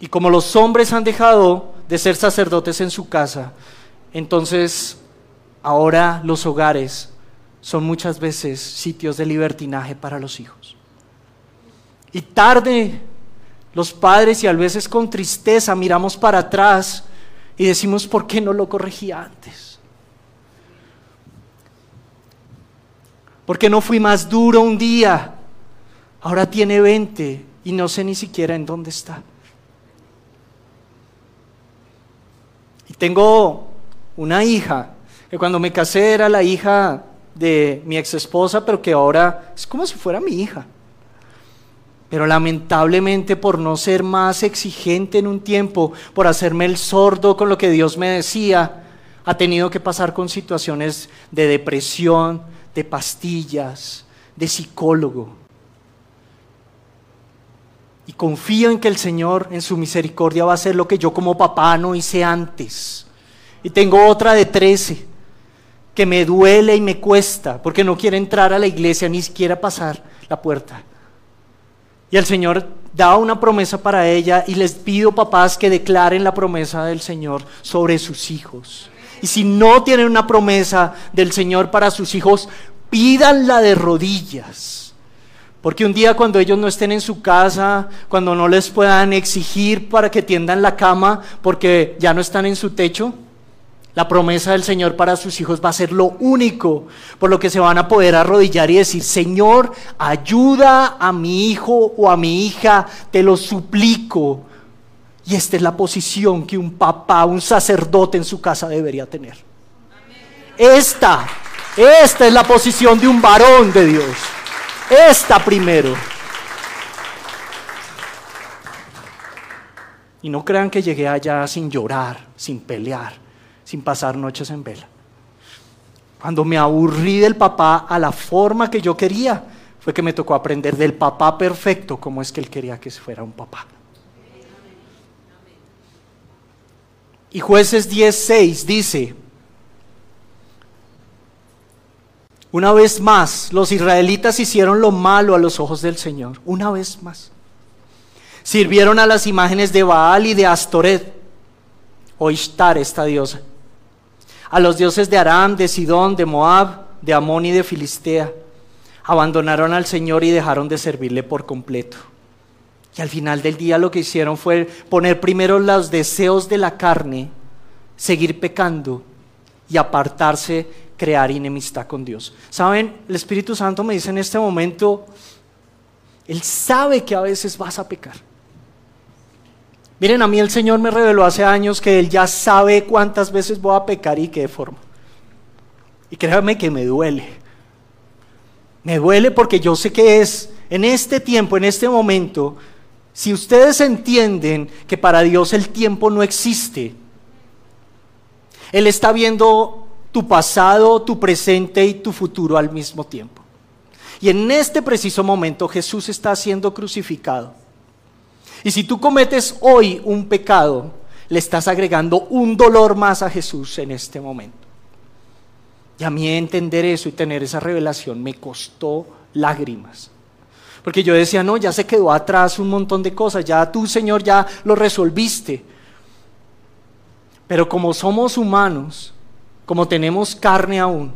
Y como los hombres han dejado de ser sacerdotes en su casa, entonces ahora los hogares son muchas veces sitios de libertinaje para los hijos. Y tarde los padres y a veces con tristeza miramos para atrás y decimos, ¿por qué no lo corregí antes? ¿Por qué no fui más duro un día? Ahora tiene 20 y no sé ni siquiera en dónde está. Y tengo una hija, que cuando me casé era la hija de mi ex esposa, pero que ahora es como si fuera mi hija. Pero lamentablemente por no ser más exigente en un tiempo, por hacerme el sordo con lo que Dios me decía, ha tenido que pasar con situaciones de depresión, de pastillas, de psicólogo. Y confío en que el Señor en su misericordia va a hacer lo que yo como papá no hice antes. Y tengo otra de 13 que me duele y me cuesta, porque no quiere entrar a la iglesia, ni siquiera pasar la puerta. Y el Señor da una promesa para ella y les pido, papás, que declaren la promesa del Señor sobre sus hijos. Y si no tienen una promesa del Señor para sus hijos, pídanla de rodillas. Porque un día cuando ellos no estén en su casa, cuando no les puedan exigir para que tiendan la cama porque ya no están en su techo, la promesa del Señor para sus hijos va a ser lo único por lo que se van a poder arrodillar y decir, Señor, ayuda a mi hijo o a mi hija, te lo suplico. Y esta es la posición que un papá, un sacerdote en su casa debería tener. Esta, esta es la posición de un varón de Dios. Esta primero. Y no crean que llegué allá sin llorar, sin pelear sin pasar noches en vela. Cuando me aburrí del papá a la forma que yo quería, fue que me tocó aprender del papá perfecto como es que él quería que fuera un papá. Y jueces 10.6 dice, una vez más, los israelitas hicieron lo malo a los ojos del Señor, una vez más. Sirvieron a las imágenes de Baal y de Astoret, o Ishtar, esta diosa a los dioses de Aram, de Sidón, de Moab, de Amón y de Filistea. Abandonaron al Señor y dejaron de servirle por completo. Y al final del día lo que hicieron fue poner primero los deseos de la carne, seguir pecando y apartarse, crear enemistad con Dios. ¿Saben? El Espíritu Santo me dice en este momento, Él sabe que a veces vas a pecar. Miren, a mí el Señor me reveló hace años que Él ya sabe cuántas veces voy a pecar y qué forma. Y créanme que me duele. Me duele porque yo sé que es en este tiempo, en este momento, si ustedes entienden que para Dios el tiempo no existe, Él está viendo tu pasado, tu presente y tu futuro al mismo tiempo. Y en este preciso momento Jesús está siendo crucificado. Y si tú cometes hoy un pecado, le estás agregando un dolor más a Jesús en este momento. Y a mí entender eso y tener esa revelación me costó lágrimas. Porque yo decía, no, ya se quedó atrás un montón de cosas, ya tú, Señor, ya lo resolviste. Pero como somos humanos, como tenemos carne aún,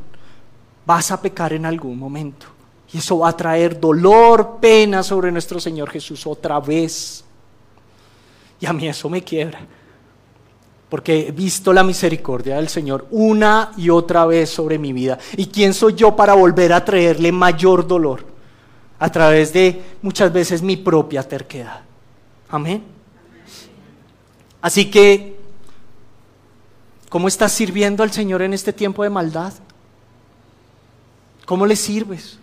vas a pecar en algún momento. Y eso va a traer dolor, pena sobre nuestro Señor Jesús otra vez. Y a mí eso me quiebra. Porque he visto la misericordia del Señor una y otra vez sobre mi vida. ¿Y quién soy yo para volver a traerle mayor dolor? a través de muchas veces mi propia terquedad. Amén. Así que, ¿cómo estás sirviendo al Señor en este tiempo de maldad? ¿Cómo le sirves?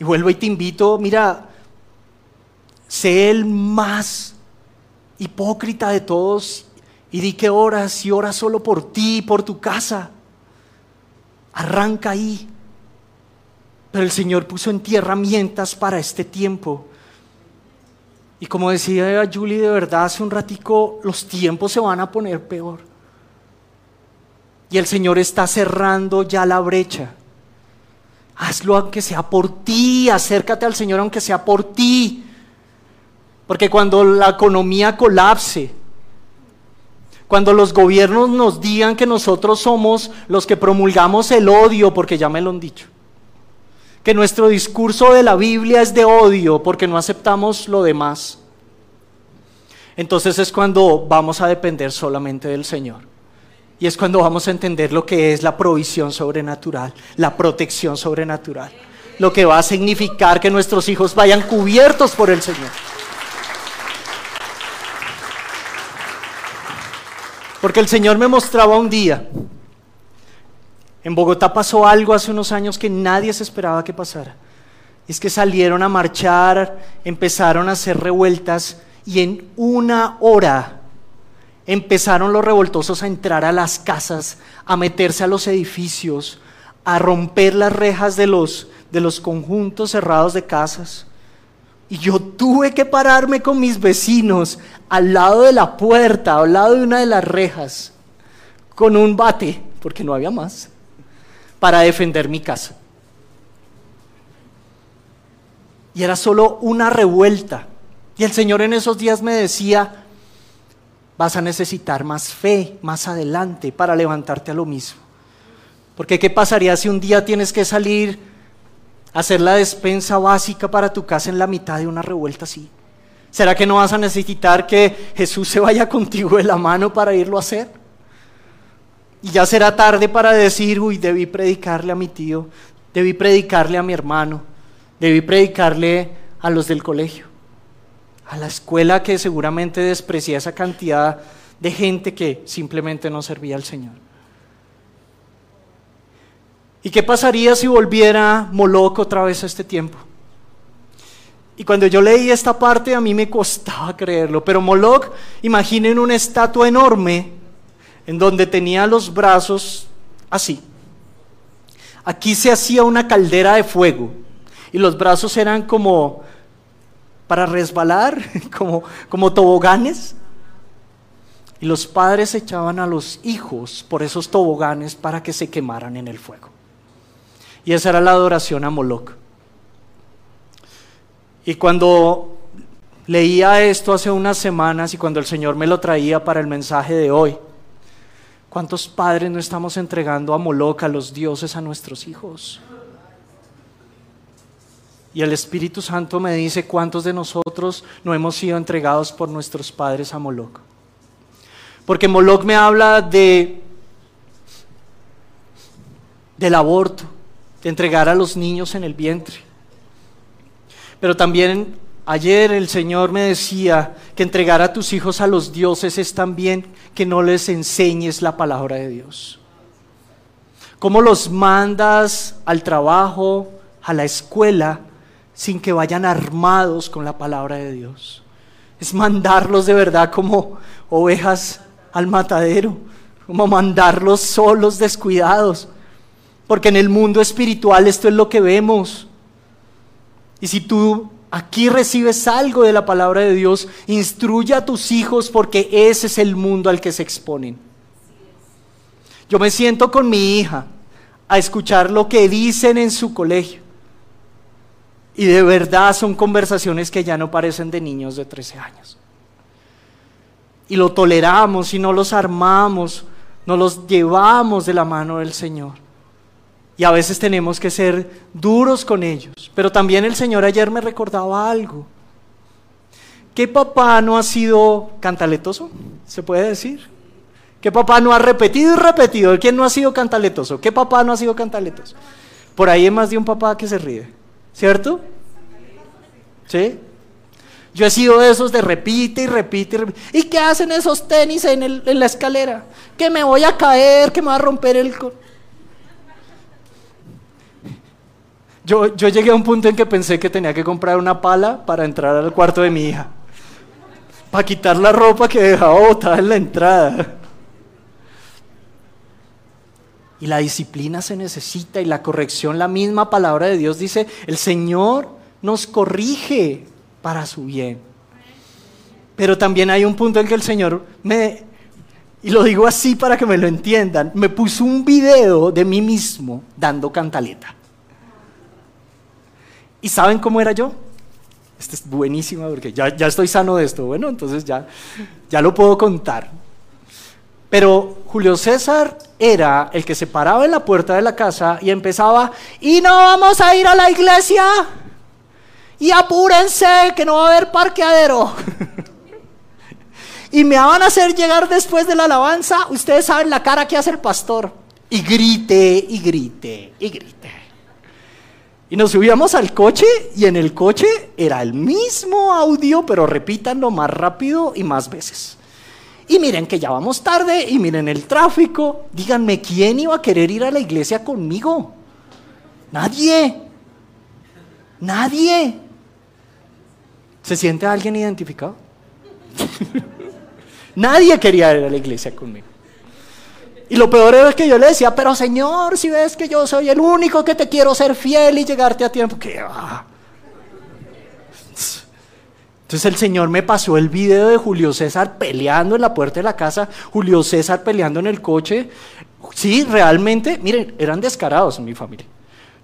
Y vuelvo y te invito, mira, sé el más hipócrita de todos y di que oras y oras solo por ti, y por tu casa. Arranca ahí. Pero el Señor puso en ti herramientas para este tiempo. Y como decía Julie de verdad hace un ratico, los tiempos se van a poner peor. Y el Señor está cerrando ya la brecha. Hazlo aunque sea por ti, acércate al Señor aunque sea por ti. Porque cuando la economía colapse, cuando los gobiernos nos digan que nosotros somos los que promulgamos el odio, porque ya me lo han dicho, que nuestro discurso de la Biblia es de odio porque no aceptamos lo demás, entonces es cuando vamos a depender solamente del Señor. Y es cuando vamos a entender lo que es la provisión sobrenatural, la protección sobrenatural, lo que va a significar que nuestros hijos vayan cubiertos por el Señor. Porque el Señor me mostraba un día en Bogotá pasó algo hace unos años que nadie se esperaba que pasara. Es que salieron a marchar, empezaron a hacer revueltas y en una hora empezaron los revoltosos a entrar a las casas, a meterse a los edificios, a romper las rejas de los, de los conjuntos cerrados de casas. Y yo tuve que pararme con mis vecinos al lado de la puerta, al lado de una de las rejas, con un bate, porque no había más para defender mi casa. Y era solo una revuelta. Y el Señor en esos días me decía, vas a necesitar más fe más adelante para levantarte a lo mismo. Porque ¿qué pasaría si un día tienes que salir hacer la despensa básica para tu casa en la mitad de una revuelta así? ¿Será que no vas a necesitar que Jesús se vaya contigo de la mano para irlo a hacer? Y ya será tarde para decir, uy, debí predicarle a mi tío, debí predicarle a mi hermano, debí predicarle a los del colegio, a la escuela que seguramente desprecia esa cantidad de gente que simplemente no servía al Señor. ¿Y qué pasaría si volviera Moloch otra vez a este tiempo? Y cuando yo leí esta parte a mí me costaba creerlo, pero Moloch, imaginen una estatua enorme en donde tenía los brazos así. Aquí se hacía una caldera de fuego y los brazos eran como para resbalar, como, como toboganes. Y los padres echaban a los hijos por esos toboganes para que se quemaran en el fuego. Y esa era la adoración a Moloch. Y cuando leía esto hace unas semanas y cuando el Señor me lo traía para el mensaje de hoy, ¿Cuántos padres no estamos entregando a Moloch, a los dioses, a nuestros hijos? Y el Espíritu Santo me dice cuántos de nosotros no hemos sido entregados por nuestros padres a Moloch. Porque Moloch me habla de del aborto, de entregar a los niños en el vientre. Pero también ayer el Señor me decía que entregar a tus hijos a los dioses es también que no les enseñes la palabra de Dios. ¿Cómo los mandas al trabajo, a la escuela, sin que vayan armados con la palabra de Dios? Es mandarlos de verdad como ovejas al matadero, como mandarlos solos, descuidados. Porque en el mundo espiritual esto es lo que vemos. Y si tú aquí recibes algo de la palabra de Dios, instruye a tus hijos porque ese es el mundo al que se exponen. Yo me siento con mi hija a escuchar lo que dicen en su colegio. Y de verdad son conversaciones que ya no parecen de niños de 13 años. Y lo toleramos y no los armamos, no los llevamos de la mano del Señor. Y a veces tenemos que ser duros con ellos. Pero también el Señor ayer me recordaba algo. ¿Qué papá no ha sido cantaletoso? ¿Se puede decir? ¿Qué papá no ha repetido y repetido? ¿Quién no ha sido cantaletoso? ¿Qué papá no ha sido cantaletoso? Por ahí hay más de un papá que se ríe, ¿cierto? ¿Sí? Yo he sido de esos de repite y repite y repite. ¿Y qué hacen esos tenis en, en la escalera? Que me voy a caer, que me va a romper el... Yo, llegué a un punto en que pensé que tenía que comprar una pala para entrar al cuarto de mi hija. Para quitar la ropa que dejaba botada en la entrada. Y la disciplina se necesita y la corrección, la misma palabra de Dios dice, el Señor nos corrige para su bien. Pero también hay un punto en que el Señor me, y lo digo así para que me lo entiendan, me puso un video de mí mismo dando cantaleta. ¿Y saben cómo era yo? Esta es buenísima porque ya, ya estoy sano de esto. Bueno, entonces ya, ya lo puedo contar. Pero Julio César era el que se paraba en la puerta de la casa y empezaba, y no vamos a ir a la iglesia, y apúrense que no va a haber parqueadero. y me van a hacer llegar después de la alabanza, ustedes saben la cara que hace el pastor, y grite, y grite, y grite. Y nos subíamos al coche y en el coche era el mismo audio, pero repítanlo más rápido y más veces. Y miren que ya vamos tarde y miren el tráfico. Díganme, ¿quién iba a querer ir a la iglesia conmigo? Nadie. Nadie. ¿Se siente alguien identificado? Nadie quería ir a la iglesia conmigo. Y lo peor es que yo le decía, pero Señor, si ves que yo soy el único que te quiero ser fiel y llegarte a tiempo, ¿qué va? Entonces el Señor me pasó el video de Julio César peleando en la puerta de la casa, Julio César peleando en el coche. Sí, realmente, miren, eran descarados en mi familia.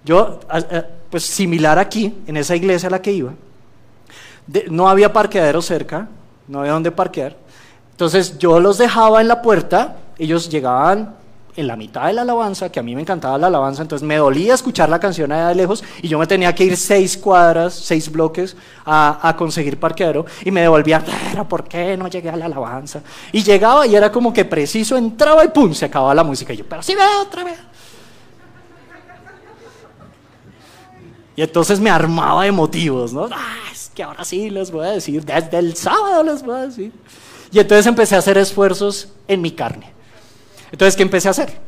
Yo, pues similar aquí, en esa iglesia a la que iba, no había parqueadero cerca, no había dónde parquear. Entonces yo los dejaba en la puerta, ellos llegaban en la mitad de la alabanza, que a mí me encantaba la alabanza, entonces me dolía escuchar la canción allá de lejos y yo me tenía que ir seis cuadras, seis bloques a, conseguir parqueadero y me devolvía, pero ¿por qué no llegué a la alabanza? Y llegaba y era como que preciso, entraba y pum, se acababa la música. Y yo, pero sí veo otra vez. Y entonces me armaba de motivos, ¿no? Ah, es que ahora sí les voy a decir, desde el sábado les voy a decir. Y entonces empecé a hacer esfuerzos en mi carne. Entonces, ¿qué empecé a hacer?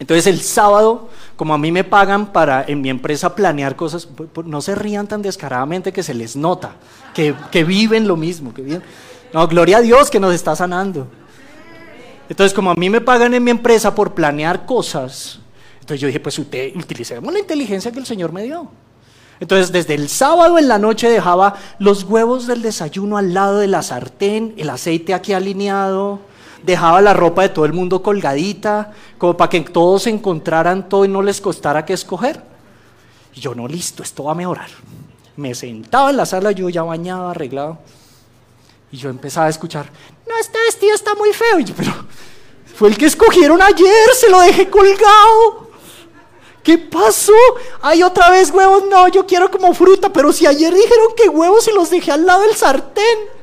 Entonces el sábado, como a mí me pagan para en mi empresa planear cosas, no se rían tan descaradamente que se les nota, que, viven lo mismo. Que viven. No, gloria a Dios que nos está sanando. Entonces, como a mí me pagan en mi empresa por planear cosas, entonces yo dije, pues utilicemos la inteligencia que el Señor me dio. Entonces, desde el sábado en la noche dejaba los huevos del desayuno al lado de la sartén, el aceite aquí alineado, dejaba la ropa de todo el mundo colgadita, como para que todos encontraran todo y no les costara que escoger. Y yo, no, listo, esto va a mejorar. Me sentaba en la sala, yo ya bañado, arreglado, y yo empezaba a escuchar, no, este vestido está muy feo. Y yo, pero fue el que escogieron ayer, se lo dejé colgado. ¿Qué pasó? Hay otra vez huevos. No, yo quiero como fruta, pero si ayer dijeron que huevos y los dejé al lado del sartén.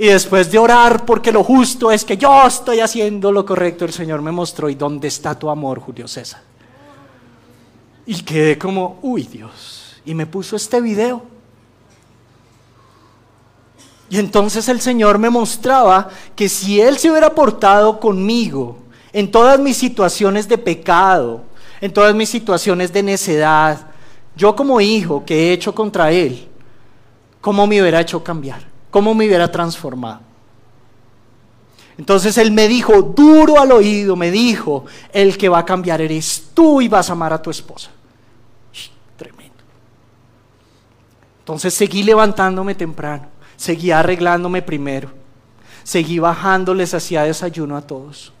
Y después de orar, porque lo justo es que yo estoy haciendo lo correcto, el Señor me mostró, ¿y dónde está tu amor, Julio César? Y quedé como, uy Dios, y me puso este video. Y entonces el Señor me mostraba que si Él se hubiera portado conmigo en todas mis situaciones de pecado, en todas mis situaciones de necedad, yo como hijo que he hecho contra Él, ¿cómo me hubiera hecho cambiar? ¿Cómo me hubiera transformado? Entonces él me dijo, duro al oído, me dijo, el que va a cambiar eres tú y vas a amar a tu esposa. Tremendo. Entonces seguí levantándome temprano, seguí arreglándome primero, seguí bajándoles hacia desayuno a todos.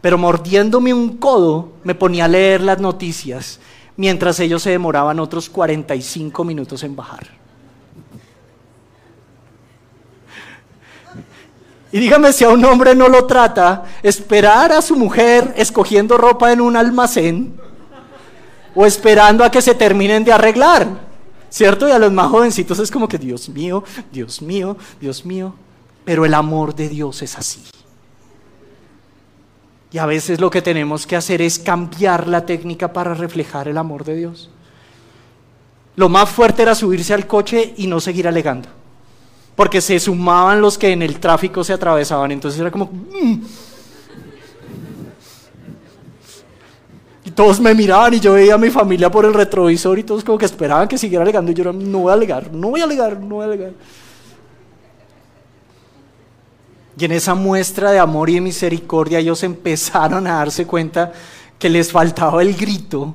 Pero mordiéndome un codo, me ponía a leer las noticias, mientras ellos se demoraban otros 45 minutos en bajar. Y dígame si a un hombre no lo trata esperar a su mujer escogiendo ropa en un almacén o esperando a que se terminen de arreglar, ¿cierto? Y a los más jovencitos es como que Dios mío, Dios mío, Dios mío. Pero el amor de Dios es así. Y a veces lo que tenemos que hacer es cambiar la técnica para reflejar el amor de Dios. Lo más fuerte era subirse al coche y no seguir alegando porque se sumaban los que en el tráfico se atravesaban. Entonces era como... Mm". Y todos me miraban y yo veía a mi familia por el retrovisor y todos como que esperaban que siguiera alegando. Y yo era, no voy a alegar, no voy a alegar, no voy a alegar. Y en esa muestra de amor y de misericordia ellos empezaron a darse cuenta que les faltaba el grito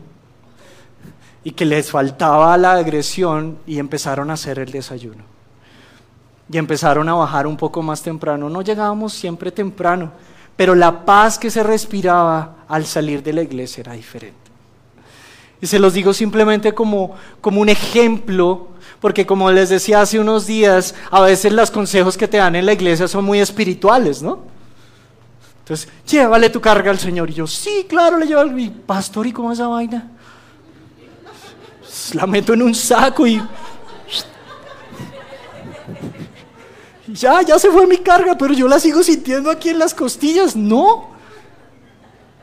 y que les faltaba la agresión y empezaron a hacer el desayuno y empezaron a bajar un poco más temprano. No llegábamos siempre temprano, pero la paz que se respiraba al salir de la iglesia era diferente. Y se los digo simplemente como, como un ejemplo, porque como les decía hace unos días, a veces los consejos que te dan en la iglesia son muy espirituales, ¿no? Entonces, llévale tu carga al Señor. Y yo, sí, claro, le llevo al pastor, ¿y cómo es esa vaina? La meto en un saco y ya, ya se fue mi carga, pero yo la sigo sintiendo aquí en las costillas. No.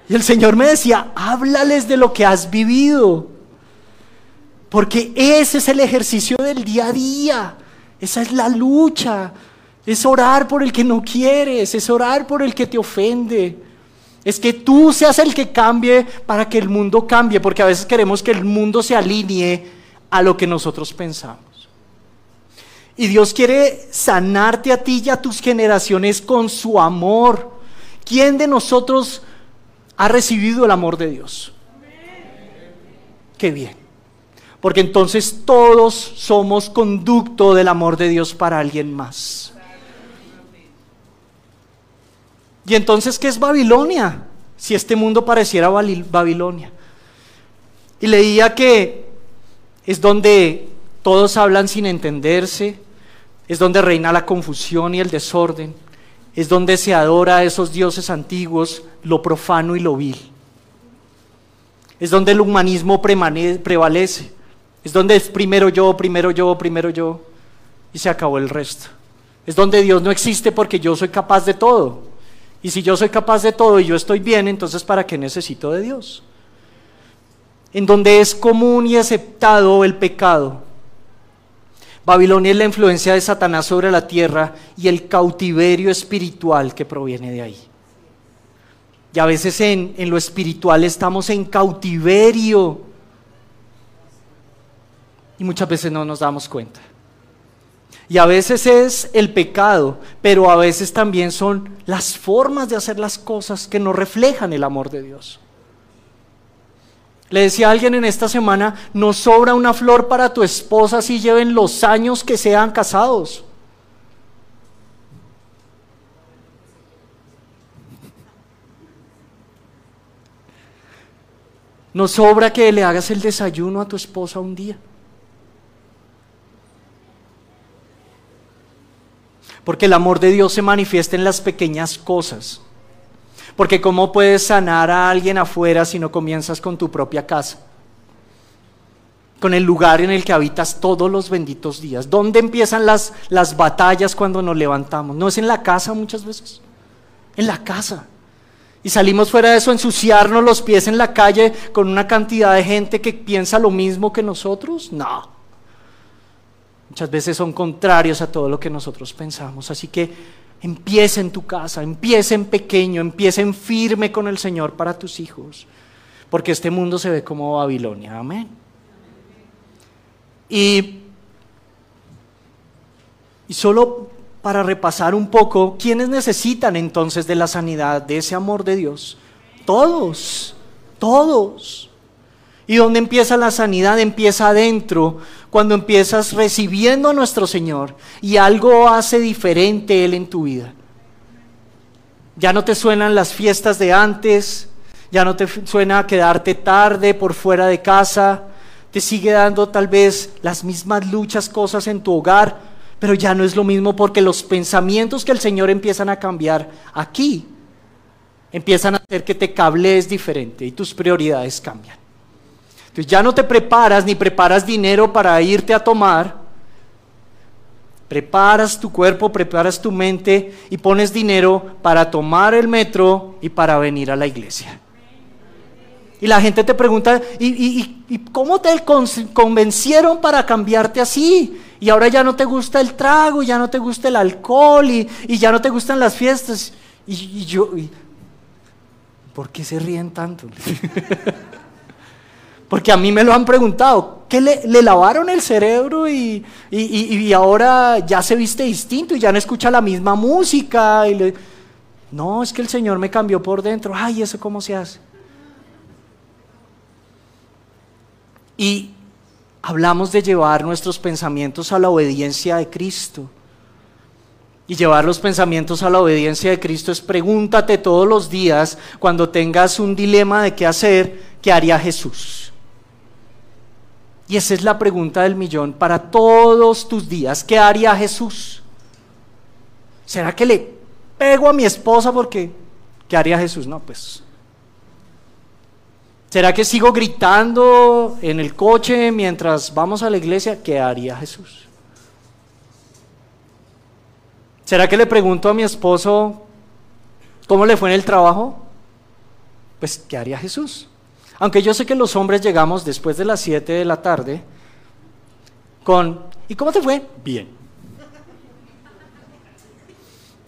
Y el Señor me decía, háblales de lo que has vivido. Porque ese es el ejercicio del día a día. Esa es la lucha. Es orar por el que no quieres, es orar por el que te ofende. Es que tú seas el que cambie para que el mundo cambie, porque a veces queremos que el mundo se alinee a lo que nosotros pensamos. Y Dios quiere sanarte a ti y a tus generaciones con su amor. ¿Quién de nosotros ha recibido el amor de Dios? Qué bien. Porque entonces todos somos conducto del amor de Dios para alguien más. Y entonces, ¿qué es Babilonia? Si este mundo pareciera Babilonia. Y leía que es donde todos hablan sin entenderse, es donde reina la confusión y el desorden, es donde se adora a esos dioses antiguos, lo profano y lo vil. Es donde el humanismo prevalece, es donde es primero yo, primero yo, primero yo, y se acabó el resto. Es donde Dios no existe porque yo soy capaz de todo. Y si yo soy capaz de todo y yo estoy bien, entonces ¿para qué necesito de Dios? En donde es común y aceptado el pecado, Babilonia es la influencia de Satanás sobre la tierra y el cautiverio espiritual que proviene de ahí. Y a veces en, lo espiritual estamos en cautiverio y muchas veces no nos damos cuenta. Y a veces es el pecado, pero a veces también son las formas de hacer las cosas que no reflejan el amor de Dios. Le decía a alguien en esta semana, no sobra una flor para tu esposa si lleven los años que sean casados. No sobra que le hagas el desayuno a tu esposa un día. Porque el amor de Dios se manifiesta en las pequeñas cosas. Porque ¿cómo puedes sanar a alguien afuera si no comienzas con tu propia casa? Con el lugar en el que habitas todos los benditos días. ¿Dónde empiezan las, las batallas cuando nos levantamos? ¿No es en la casa muchas veces? En la casa. Y salimos fuera de eso ensuciarnos los pies en la calle con una cantidad de gente que piensa lo mismo que nosotros. No. Muchas veces son contrarios a todo lo que nosotros pensamos. Así que empieza en tu casa, empieza en pequeño, empieza en firme con el Señor para tus hijos. Porque este mundo se ve como Babilonia. Amén. Y, y solo para repasar un poco, ¿quiénes necesitan entonces de la sanidad, de ese amor de Dios? Todos, todos. ¿Y dónde empieza la sanidad? Empieza adentro, cuando empiezas recibiendo a nuestro Señor y algo hace diferente Él en tu vida. Ya no te suenan las fiestas de antes, ya no te suena quedarte tarde por fuera de casa, te sigue dando tal vez las mismas luchas, cosas en tu hogar, pero ya no es lo mismo porque los pensamientos que el Señor empiezan a cambiar aquí empiezan a hacer que te cables diferente y tus prioridades cambian. Entonces ya no te preparas ni preparas dinero para irte a tomar, preparas tu cuerpo, preparas tu mente y pones dinero para tomar el metro y para venir a la iglesia. Y la gente te pregunta, ¿y, cómo te convencieron para cambiarte así? Y ahora ya no te gusta el trago, ya no te gusta el alcohol y, ya no te gustan las fiestas. Y, yo, ¿por qué se ríen tanto? Porque a mí me lo han preguntado, ¿qué le, lavaron el cerebro y, ahora ya se viste distinto y ya no escucha la misma música? Y no, es que el Señor me cambió por dentro. Ay, ¿eso cómo se hace? Y hablamos de llevar nuestros pensamientos a la obediencia de Cristo. Y llevar los pensamientos a la obediencia de Cristo es pregúntate todos los días cuando tengas un dilema de qué hacer, ¿qué haría Jesús? Y esa es la pregunta del millón para todos tus días. ¿Qué haría Jesús? ¿Será que le pego a mi esposa porque qué haría Jesús? No, pues ¿Será que sigo gritando en el coche mientras vamos a la iglesia? ¿Qué haría Jesús? ¿Será que le pregunto a mi esposo cómo le fue en el trabajo? Pues, ¿qué haría Jesús? Aunque yo sé que los hombres llegamos después de las 7 de la tarde con, ¿y cómo te fue? Bien.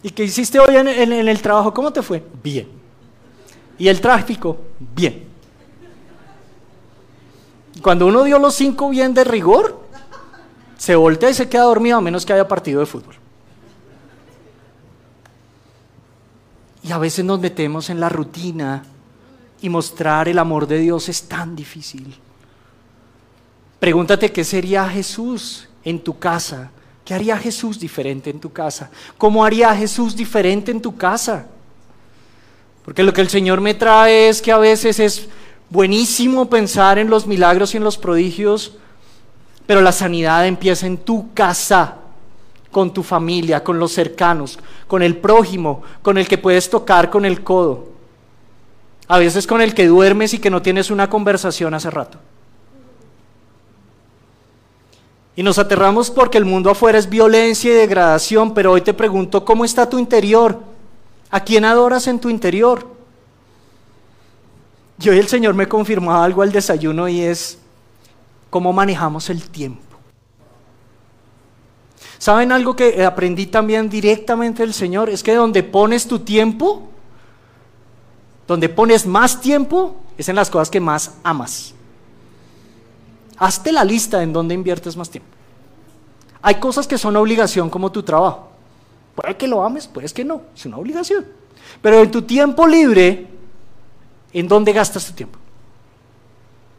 ¿Y qué hiciste hoy en, en el trabajo? ¿Cómo te fue? Bien. ¿Y el tráfico? Bien. Cuando uno dio los cinco bien de rigor, se voltea y se queda dormido a menos que haya partido de fútbol. Y a veces nos metemos en la rutina y mostrar el amor de Dios es tan difícil. Pregúntate qué sería Jesús en tu casa. ¿Qué haría Jesús diferente en tu casa? ¿Cómo haría Jesús diferente en tu casa? Porque lo que el Señor me trae es que a veces es buenísimo pensar en los milagros y en los prodigios, pero la sanidad empieza en tu casa, con tu familia, con los cercanos, con el prójimo, con el que puedes tocar con el codo. A veces con el que duermes y que no tienes una conversación hace rato. Y nos aterramos porque el mundo afuera es violencia y degradación, pero hoy te pregunto, ¿cómo está tu interior? ¿A quién adoras en tu interior? Y hoy el Señor me confirmó algo al desayuno y es cómo manejamos el tiempo. ¿Saben algo que aprendí también directamente del Señor? Es que donde pones tu tiempo, donde pones más tiempo, es en las cosas que más amas. Hazte la lista en donde inviertes más tiempo. Hay cosas que son obligación como tu trabajo. Puede que lo ames, puede que no, es una obligación. Pero en tu tiempo libre, ¿En dónde gastas tu tiempo?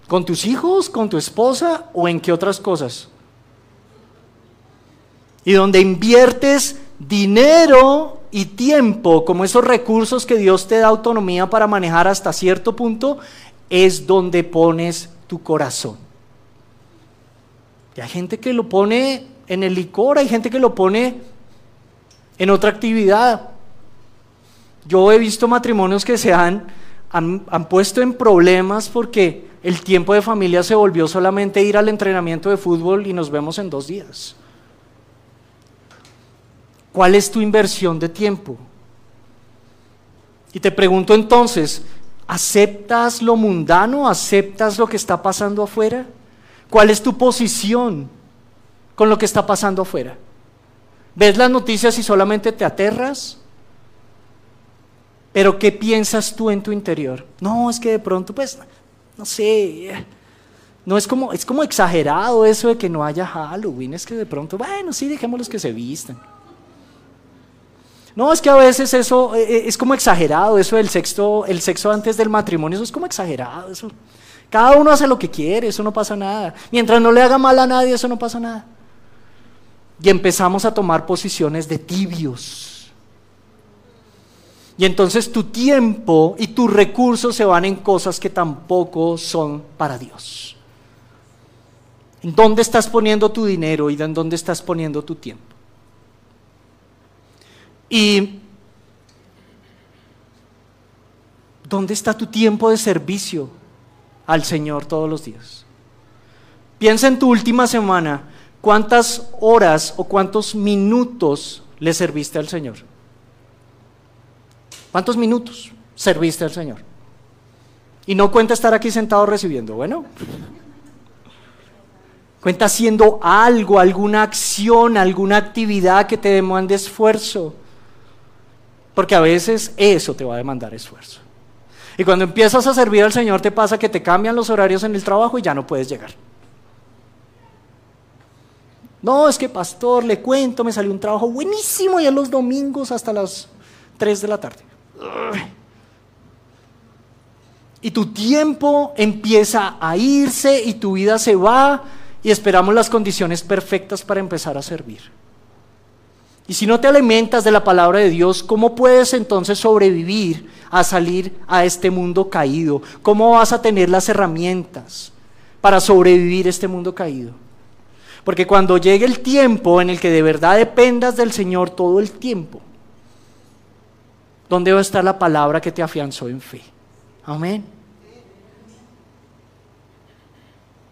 ¿Con tus hijos, con tu esposa o en qué otras cosas? Y donde inviertes dinero y tiempo, como esos recursos que Dios te da autonomía para manejar hasta cierto punto, es donde pones tu corazón. Y hay gente que lo pone en el licor, hay gente que lo pone en otra actividad. Yo he visto matrimonios que se han, han, han puesto en problemas porque el tiempo de familia se volvió solamente ir al entrenamiento de fútbol y nos vemos en dos días. ¿Cuál es tu inversión de tiempo? Y te pregunto entonces, ¿aceptas lo mundano? ¿Aceptas lo que está pasando afuera? ¿Cuál es tu posición con lo que está pasando afuera? ¿Ves las noticias y solamente te aterras? Pero ¿qué piensas tú en tu interior? No, es que de pronto, pues, no sé, no es como, es como exagerado eso de que no haya Halloween, es que de pronto, bueno, sí, dejémoslos que se vistan. No, es que a veces eso eh, eh, es como exagerado, eso del sexo, el sexo antes del matrimonio, eso es como exagerado. Eso. Cada uno hace lo que quiere, eso no pasa nada. Mientras no le haga mal a nadie, eso no pasa nada. Y empezamos a tomar posiciones de tibios. Y entonces tu tiempo y tus recursos se van en cosas que tampoco son para Dios. ¿En dónde estás poniendo tu dinero y en dónde estás poniendo tu tiempo? ¿Y dónde está tu tiempo de servicio al Señor todos los días? Piensa en tu última semana, ¿cuántas horas o cuántos minutos le serviste al Señor? ¿Cuántos minutos serviste al Señor? Y no cuenta estar aquí sentado recibiendo, bueno. Cuenta haciendo algo, alguna acción, alguna actividad que te demande esfuerzo. Porque a veces eso te va a demandar esfuerzo. Y cuando empiezas a servir al Señor te pasa que te cambian los horarios en el trabajo y ya no puedes llegar. No, es que pastor, le cuento, me salió un trabajo buenísimo y en los domingos hasta las 3 de la tarde. Y tu tiempo empieza a irse y tu vida se va y esperamos las condiciones perfectas para empezar a servir. Y si no te alimentas de la palabra de Dios, ¿cómo puedes entonces sobrevivir a salir a este mundo caído? ¿Cómo vas a tener las herramientas para sobrevivir a este mundo caído? Porque cuando llegue el tiempo en el que de verdad dependas del Señor todo el tiempo, ¿dónde va a estar la palabra que te afianzó en fe? Amén.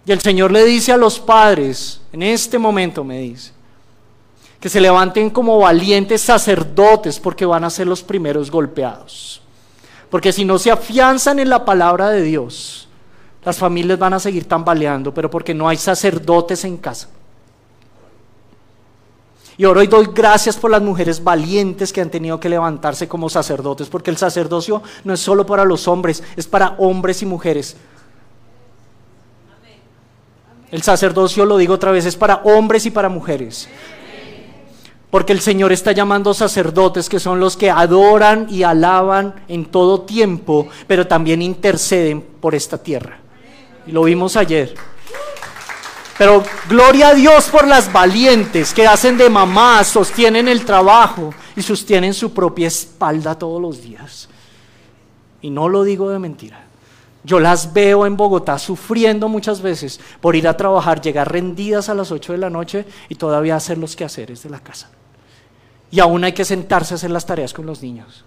Y el Señor le dice a los padres, en este momento me dice, que se levanten como valientes sacerdotes porque van a ser los primeros golpeados. Porque si no se afianzan en la palabra de Dios, las familias van a seguir tambaleando, pero porque no hay sacerdotes en casa. Y ahora hoy doy gracias por las mujeres valientes que han tenido que levantarse como sacerdotes, porque el sacerdocio no es solo para los hombres, es para hombres y mujeres. El sacerdocio, lo digo otra vez, es para hombres y para mujeres. Porque el Señor está llamando sacerdotes que son los que adoran y alaban en todo tiempo, pero también interceden por esta tierra. Y lo vimos ayer. Pero gloria a Dios por las valientes que hacen de mamá, sostienen el trabajo y sostienen su propia espalda todos los días. Y no lo digo de mentira. Yo las veo en Bogotá sufriendo muchas veces por ir a trabajar, llegar rendidas a las 8 de la noche y todavía hacer los quehaceres de la casa y aún hay que sentarse a hacer las tareas con los niños.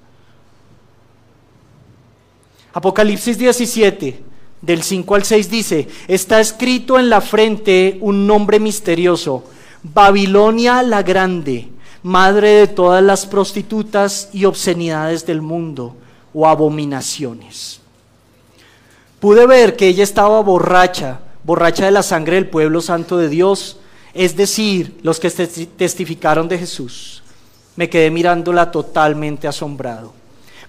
Apocalipsis 17, del 5 al 6 dice, está escrito en la frente un nombre misterioso, Babilonia la Grande, madre de todas las prostitutas y obscenidades del mundo o abominaciones. Pude ver que ella estaba borracha, borracha de la sangre del pueblo santo de Dios, es decir, los que testificaron de Jesús. Me quedé mirándola totalmente asombrado.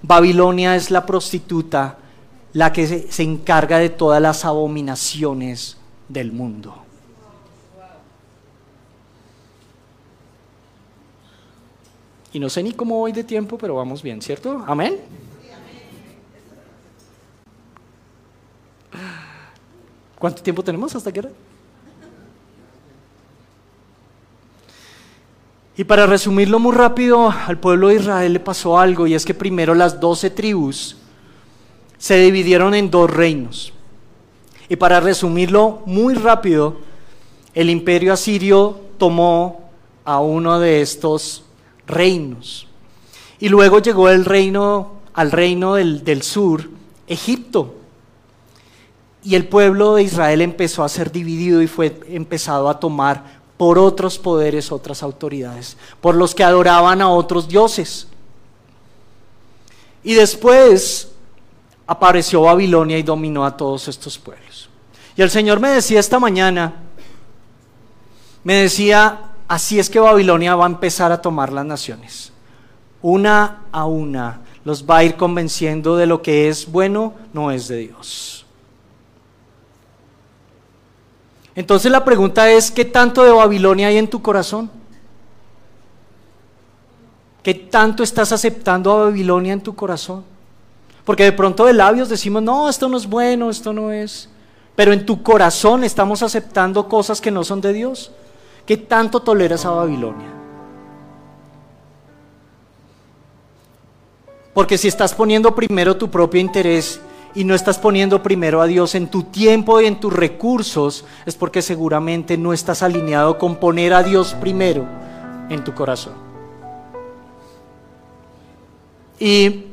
Babilonia es la prostituta, la que se, encarga de todas las abominaciones del mundo. Y no sé ni cómo voy de tiempo, pero vamos bien, ¿cierto? Amén. ¿Cuánto tiempo tenemos hasta que Y para resumirlo muy rápido, al pueblo de Israel le pasó algo y es que primero las doce tribus se dividieron en dos reinos. Y para resumirlo muy rápido, el imperio asirio tomó a uno de estos reinos. Y luego llegó el reino, al reino del, del sur, Egipto. Y el pueblo de Israel empezó a ser dividido y fue empezado a tomar por otros poderes, otras autoridades, por los que adoraban a otros dioses. Y después apareció Babilonia y dominó a todos estos pueblos. Y el Señor me decía esta mañana, me decía, así es que Babilonia va a empezar a tomar las naciones. Una a una los va a ir convenciendo de lo que es bueno, no es de Dios. Entonces la pregunta es, ¿qué tanto de Babilonia hay en tu corazón? ¿Qué tanto estás aceptando a Babilonia en tu corazón? Porque de pronto de labios decimos, no, esto no es bueno, esto no es. Pero en tu corazón estamos aceptando cosas que no son de Dios. ¿Qué tanto toleras a Babilonia? Porque si estás poniendo primero tu propio interés y no estás poniendo primero a Dios en tu tiempo y en tus recursos, es porque seguramente no estás alineado con poner a Dios primero en tu corazón. Y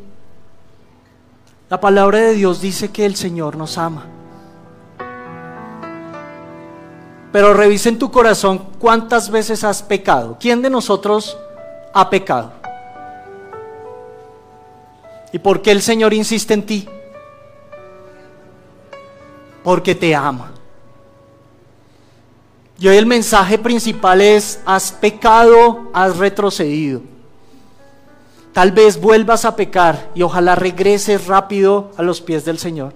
la palabra de Dios dice que el Señor nos ama. Pero revisa en tu corazón cuántas veces has pecado. ¿Quién de nosotros ha pecado? ¿Y por qué el Señor insiste en ti? Porque te ama. Y hoy el mensaje principal es, has pecado, has retrocedido. Tal vez vuelvas a pecar y ojalá regreses rápido a los pies del Señor.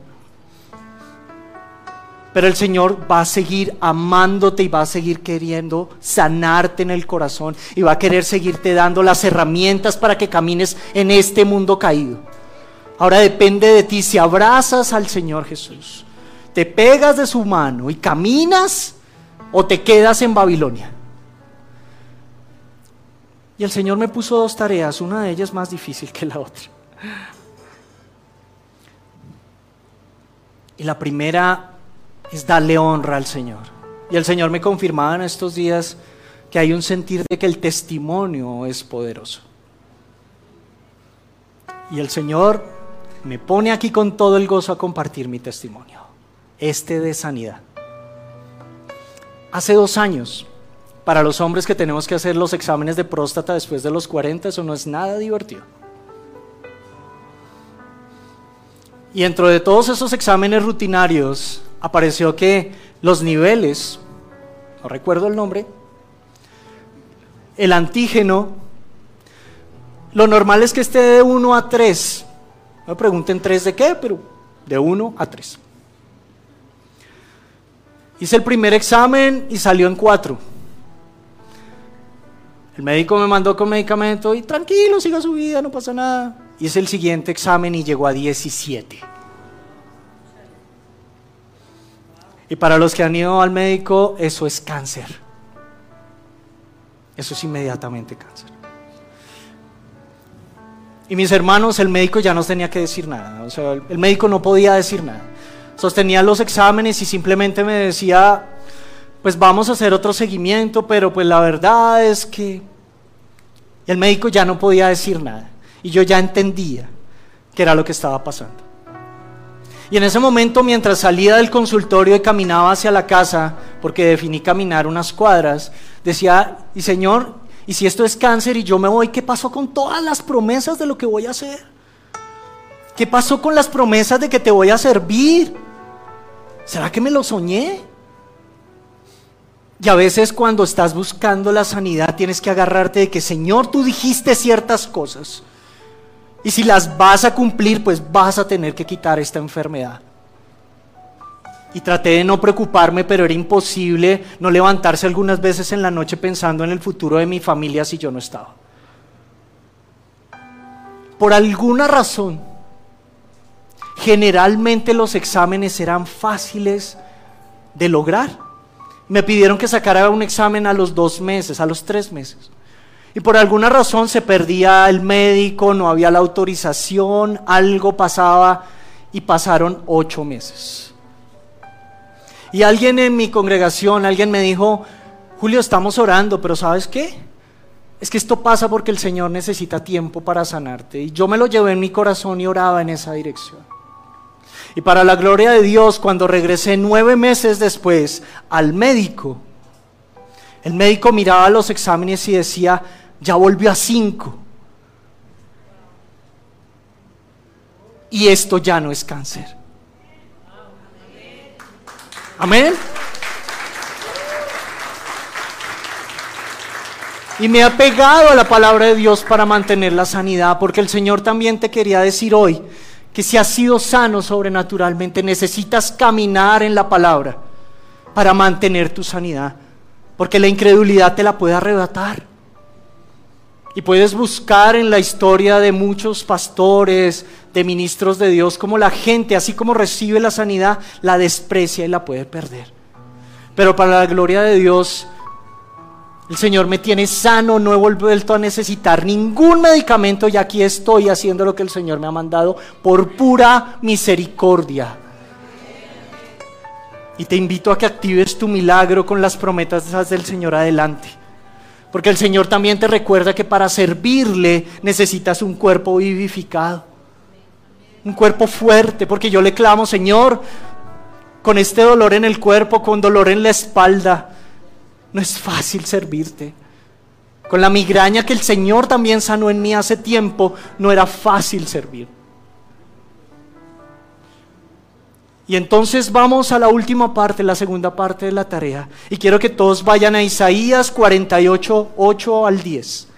Pero el Señor va a seguir amándote y va a seguir queriendo sanarte en el corazón y va a querer seguirte dando las herramientas para que camines en este mundo caído. Ahora depende de ti si abrazas al Señor Jesús, te pegas de su mano y caminas o te quedas en Babilonia. Y el Señor me puso dos tareas, una de ellas más difícil que la otra. Y la primera es darle honra al Señor. Y el Señor me confirmaba en estos días que hay un sentir de que el testimonio es poderoso. Y el Señor me pone aquí con todo el gozo a compartir mi testimonio, este de sanidad. Hace dos años para los hombres que tenemos que hacer los exámenes de próstata después de los 40, eso no es nada divertido. Y dentro de todos esos exámenes rutinarios apareció que los niveles, no recuerdo el nombre, el antígeno, lo normal es que esté de 1 a 3. No me pregunten 3 de qué, pero de 1 a 3. Hice el primer examen y salió en 4. El médico me mandó con medicamento y tranquilo, siga su vida, no pasa nada. Hice el siguiente examen y llegó a 17. Y para los que han ido al médico, eso es cáncer. Eso es inmediatamente cáncer. Y mis hermanos, el médico ya no tenía que decir nada. O sea, el médico no podía decir nada. Sostenía los exámenes y simplemente me decía, pues vamos a hacer otro seguimiento, pero pues la verdad es que el médico ya no podía decir nada y yo ya entendía que era lo que estaba pasando. Y en ese momento, mientras salía del consultorio y caminaba hacia la casa, porque definí caminar unas cuadras, decía, y Señor, ¿y si esto es cáncer y yo me voy, qué pasó con todas las promesas de lo que voy a hacer? ¿Qué pasó con las promesas de que te voy a servir? ¿Será que me lo soñé? Y a veces cuando estás buscando la sanidad tienes que agarrarte de que, Señor, tú dijiste ciertas cosas. Y si las vas a cumplir, pues vas a tener que quitar esta enfermedad. Y traté de no preocuparme, pero era imposible no levantarse algunas veces en la noche pensando en el futuro de mi familia si yo no estaba. Por alguna razón, generalmente los exámenes eran fáciles de lograr. Me pidieron que sacara un examen a los dos meses, a los tres meses. Y por alguna razón se perdía el médico, no había la autorización, algo pasaba y pasaron ocho meses. Y alguien en mi congregación, alguien me dijo, Julio, estamos orando, pero ¿sabes qué? es que esto pasa porque el Señor necesita tiempo para sanarte. Y yo me lo llevé en mi corazón y oraba en esa dirección. Y para la gloria de Dios, cuando regresé nueve meses después al médico, el médico miraba los exámenes y decía, ya volvió a cinco. Y esto ya no es cáncer. Amén. Y me ha pegado a la palabra de Dios para mantener la sanidad, porque el Señor también te quería decir hoy que si has sido sano sobrenaturalmente, necesitas caminar en la palabra para mantener tu sanidad, porque la incredulidad te la puede arrebatar. Y puedes buscar en la historia de muchos pastores, de ministros de Dios, como la gente, así como recibe la sanidad, la desprecia y la puede perder. Pero para la gloria de Dios, el Señor me tiene sano, no he vuelto a necesitar ningún medicamento y aquí estoy haciendo lo que el Señor me ha mandado por pura misericordia. Y te invito a que actives tu milagro con las promesas del Señor adelante. Porque el Señor también te recuerda que para servirle necesitas un cuerpo vivificado. Un cuerpo fuerte. Porque yo le clamo, Señor, con este dolor en el cuerpo, con dolor en la espalda no es fácil servirte. Con la migraña que el Señor también sanó en mí hace tiempo, no era fácil servir. Y entonces vamos a la última parte, la segunda parte de la tarea. Y quiero que todos vayan a Isaías 48, 8 al 10.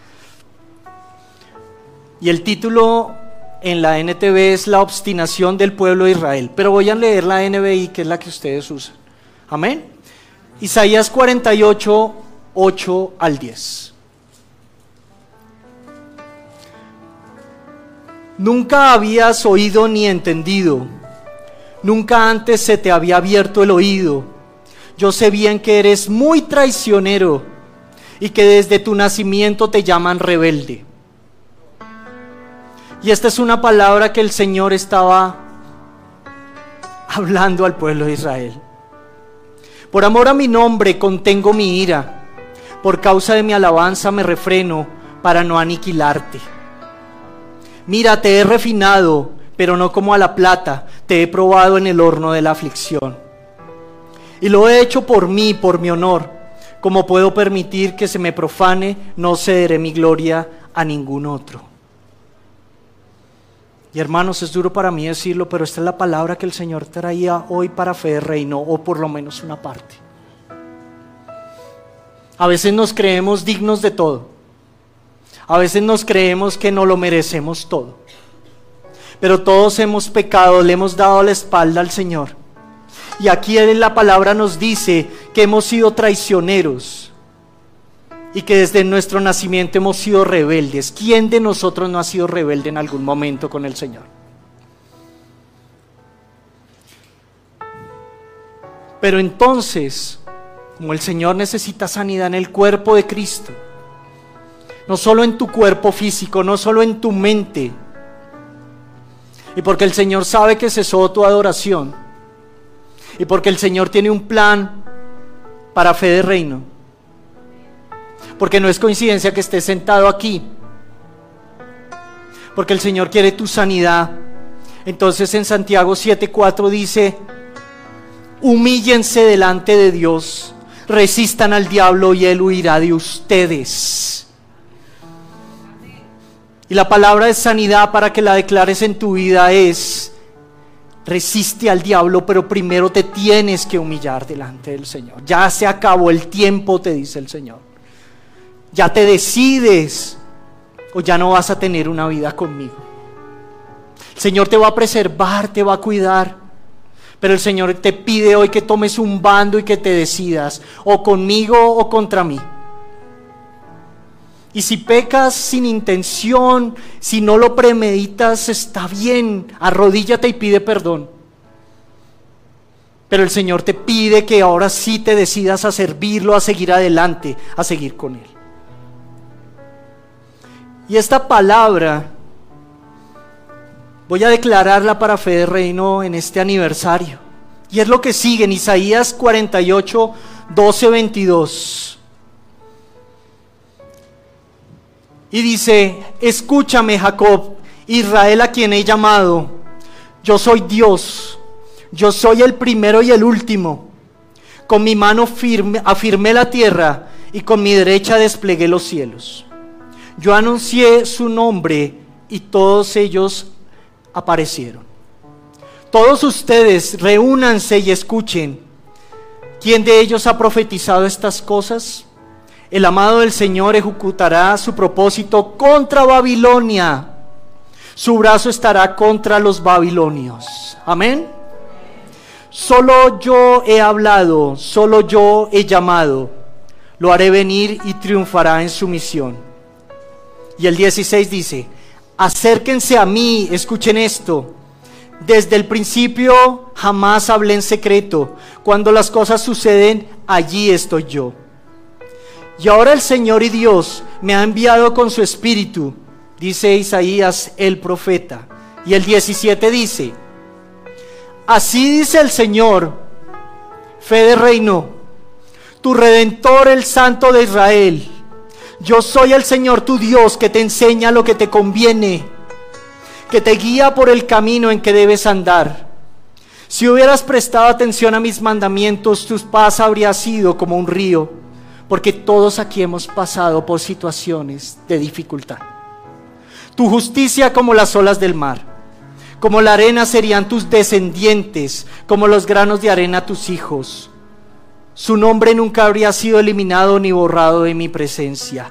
Y el título en la NTV es La obstinación del pueblo de Israel. Pero voy a leer la NBI, que es la que ustedes usan. Amén. Isaías 48, 8 al 10. Nunca habías oído ni entendido, nunca antes se te había abierto el oído. Yo sé bien que eres muy traicionero y que desde tu nacimiento te llaman rebelde. Y esta es una palabra que el Señor estaba hablando al pueblo de Israel. Por amor a mi nombre contengo mi ira. Por causa de mi alabanza me refreno para no aniquilarte. Mira, te he refinado, pero no como a la plata, te he probado en el horno de la aflicción. Y lo he hecho por mí, por mi honor. Como puedo permitir que se me profane, no cederé mi gloria a ningún otro. Y hermanos, es duro para mí decirlo, pero esta es la palabra que el Señor traía hoy para fe de reino, o por lo menos una parte. A veces nos creemos dignos de todo. A veces nos creemos que no lo merecemos todo. Pero todos hemos pecado, le hemos dado la espalda al Señor. Y aquí en la palabra nos dice que hemos sido traicioneros y que desde nuestro nacimiento hemos sido rebeldes. ¿Quién de nosotros no ha sido rebelde en algún momento con el Señor? Pero entonces, como el Señor necesita sanidad en el cuerpo de Cristo, no solo en tu cuerpo físico, no solo en tu mente, y porque el Señor sabe que cesó tu adoración, y porque el Señor tiene un plan para fe de reino, porque no es coincidencia que estés sentado aquí. Porque el Señor quiere tu sanidad. Entonces en Santiago 7:4 dice, humíllense delante de Dios, resistan al diablo y él huirá de ustedes. Y la palabra de sanidad para que la declares en tu vida es, resiste al diablo, pero primero te tienes que humillar delante del Señor. Ya se acabó el tiempo, te dice el Señor ya te decides o ya no vas a tener una vida conmigo. El Señor te va a preservar, te va a cuidar. Pero el Señor te pide hoy que tomes un bando y que te decidas, o conmigo o contra mí. Y si pecas sin intención, si no lo premeditas, está bien, arrodíllate y pide perdón. Pero el Señor te pide que ahora sí te decidas a servirlo, a seguir adelante, a seguir con Él. Y esta palabra voy a declararla para fe de reino en este aniversario. Y es lo que sigue en Isaías 48, 12, 22. Y dice, escúchame Jacob, Israel a quien he llamado, yo soy Dios, yo soy el primero y el último. Con mi mano firme afirmé la tierra y con mi derecha desplegué los cielos. Yo anuncié su nombre y todos ellos aparecieron. Todos ustedes reúnanse y escuchen. ¿Quién de ellos ha profetizado estas cosas? El amado del Señor ejecutará su propósito contra Babilonia. Su brazo estará contra los babilonios. Amén. Solo yo he hablado, solo yo he llamado. Lo haré venir y triunfará en su misión. Y el 16 dice, acérquense a mí, escuchen esto. Desde el principio jamás hablé en secreto. Cuando las cosas suceden, allí estoy yo. Y ahora el Señor y Dios me ha enviado con su espíritu, dice Isaías el profeta. Y el 17 dice, así dice el Señor, fe de reino, tu redentor, el Santo de Israel. Yo soy el Señor tu Dios que te enseña lo que te conviene, que te guía por el camino en que debes andar. Si hubieras prestado atención a mis mandamientos, tu paz habría sido como un río porque todos aquí hemos pasado por situaciones de dificultad. Tu justicia como las olas del mar, como la arena serían tus descendientes, como los granos de arena tus hijos. Su nombre nunca habría sido eliminado ni borrado de mi presencia.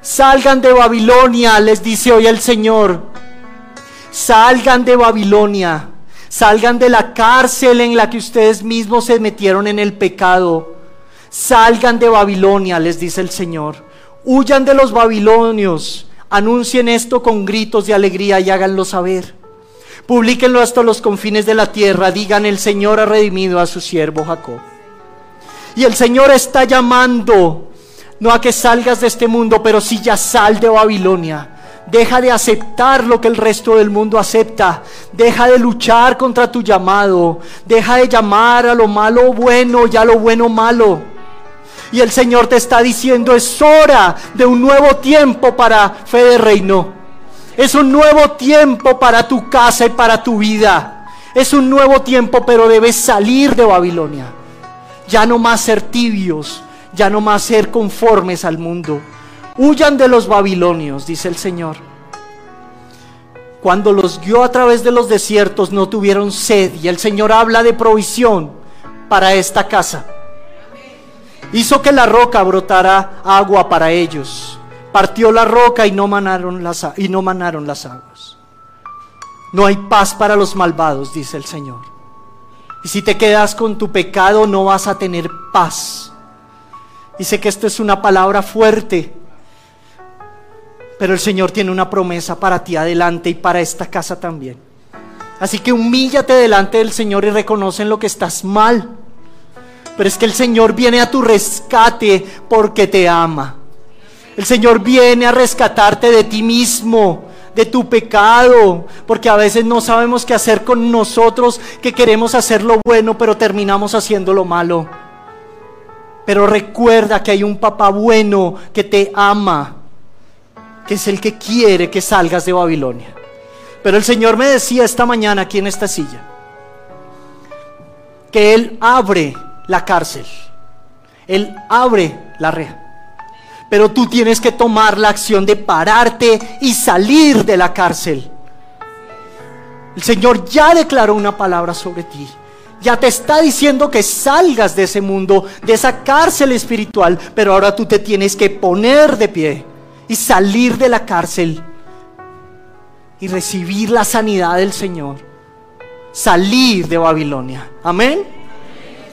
Salgan de Babilonia, les dice hoy el Señor. Salgan de Babilonia. Salgan de la cárcel en la que ustedes mismos se metieron en el pecado Salgan de Babilonia, les dice el Señor. Huyan de los babilonios. Anuncien esto con gritos de alegría y háganlo saber. Publíquenlo hasta los confines de la tierra. Digan, el Señor ha redimido a su siervo Jacob. Y el Señor está llamando, no a que salgas de este mundo, pero sí ya sal de Babilonia. Deja de aceptar lo que el resto del mundo acepta. Deja de luchar contra tu llamado. Deja de llamar a lo malo bueno y a lo bueno malo. Y el Señor te está diciendo, es hora de un nuevo tiempo para fe de reino. Es un nuevo tiempo para tu casa y para tu vida. Es un nuevo tiempo, pero debes salir de Babilonia. Ya no más ser tibios, ya no más ser conformes al mundo. Huyan de los babilonios, dice el Señor. Cuando los guió a través de los desiertos no tuvieron sed y el Señor habla de provisión para esta casa. Hizo que la roca brotara agua para ellos. Partió la roca y no manaron las, y no manaron las aguas. No hay paz para los malvados, dice el Señor. Y si te quedas con tu pecado no vas a tener paz. Dice que esto es una palabra fuerte. Pero el Señor tiene una promesa para ti adelante y para esta casa también. Así que humíllate delante del Señor y reconoce en lo que estás mal. Pero es que el Señor viene a tu rescate porque te ama. El Señor viene a rescatarte de ti mismo, de tu pecado, porque a veces no sabemos qué hacer con nosotros, que queremos hacer lo bueno, pero terminamos haciendo lo malo. Pero recuerda que hay un papá bueno que te ama, que es el que quiere que salgas de Babilonia. Pero el Señor me decía esta mañana aquí en esta silla, que Él abre la cárcel. Él abre la reja. Pero tú tienes que tomar la acción de pararte y salir de la cárcel. El Señor ya declaró una palabra sobre ti. Ya te está diciendo que salgas de ese mundo, de esa cárcel espiritual. Pero ahora tú te tienes que poner de pie y salir de la cárcel y recibir la sanidad del Señor. Salir de Babilonia. Amén.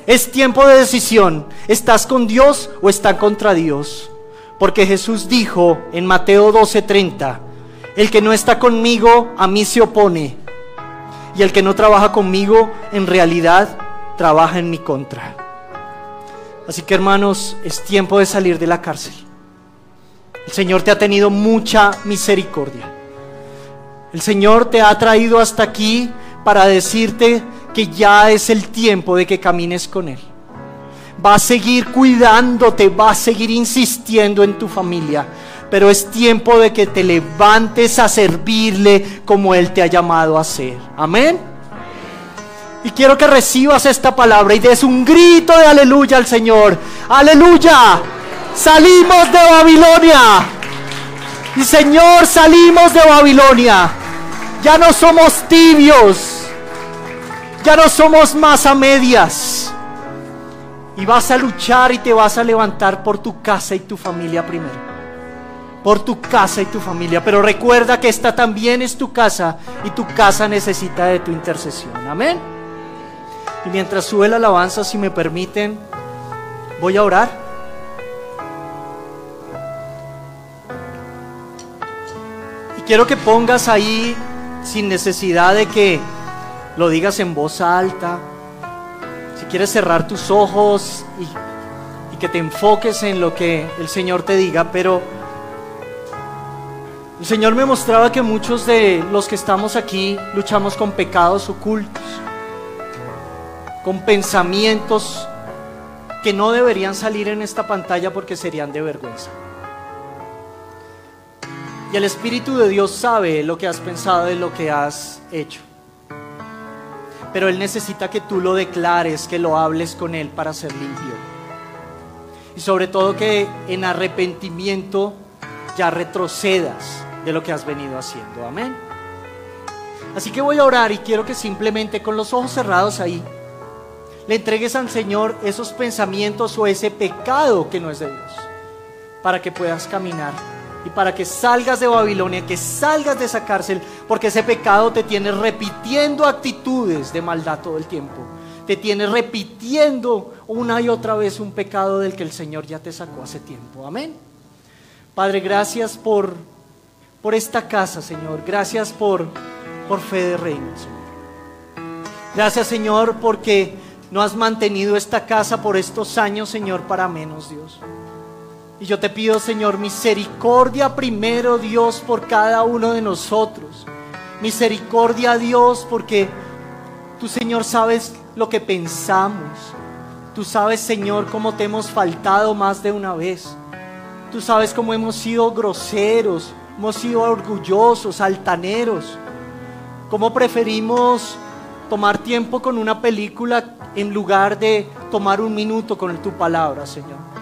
Es tiempo de decisión. ¿Estás con Dios o estás contra Dios? Porque Jesús dijo en Mateo 12:30, el que no está conmigo a mí se opone. Y el que no trabaja conmigo en realidad trabaja en mi contra. Así que hermanos, es tiempo de salir de la cárcel. El Señor te ha tenido mucha misericordia. El Señor te ha traído hasta aquí para decirte que ya es el tiempo de que camines con Él. Va a seguir cuidándote, va a seguir insistiendo en tu familia, pero es tiempo de que te levantes a servirle como Él te ha llamado a hacer. Amén. Y quiero que recibas esta palabra y des un grito de aleluya al Señor. Aleluya. Salimos de Babilonia. Y Señor, salimos de Babilonia. Ya no somos tibios. Ya no somos más a medias. Y vas a luchar y te vas a levantar por tu casa y tu familia primero. Por tu casa y tu familia. Pero recuerda que esta también es tu casa y tu casa necesita de tu intercesión. Amén. Y mientras sube la alabanza, si me permiten, voy a orar. Y quiero que pongas ahí, sin necesidad de que lo digas en voz alta, si quieres cerrar tus ojos y, que te enfoques en lo que el Señor te diga, pero el Señor me mostraba que muchos de los que estamos aquí luchamos con pecados ocultos con pensamientos que no deberían salir en esta pantalla porque serían de vergüenza. Y el Espíritu de Dios sabe lo que has pensado y lo que has hecho. Pero Él necesita que tú lo declares, que lo hables con Él para ser limpio. Y sobre todo que en arrepentimiento ya retrocedas de lo que has venido haciendo. Amén. Así que voy a orar y quiero que simplemente con los ojos cerrados ahí le entregues al Señor esos pensamientos o ese pecado que no es de Dios, para que puedas caminar y para que salgas de Babilonia, que salgas de esa cárcel, porque ese pecado te tiene repitiendo actitudes de maldad todo el tiempo. Te tiene repitiendo una y otra vez un pecado del que el Señor ya te sacó hace tiempo. Amén. Padre, gracias por, por esta casa, Señor. Gracias por, por fe de reino, Señor. Gracias, Señor, porque no has mantenido esta casa por estos años, Señor, para menos, Dios. Y yo te pido, Señor, misericordia primero, Dios, por cada uno de nosotros. Misericordia, Dios, porque tú, Señor, sabes lo que pensamos. Tú sabes, Señor, cómo te hemos faltado más de una vez. Tú sabes cómo hemos sido groseros, hemos sido orgullosos, altaneros. Cómo preferimos tomar tiempo con una película en lugar de tomar un minuto con tu palabra, Señor.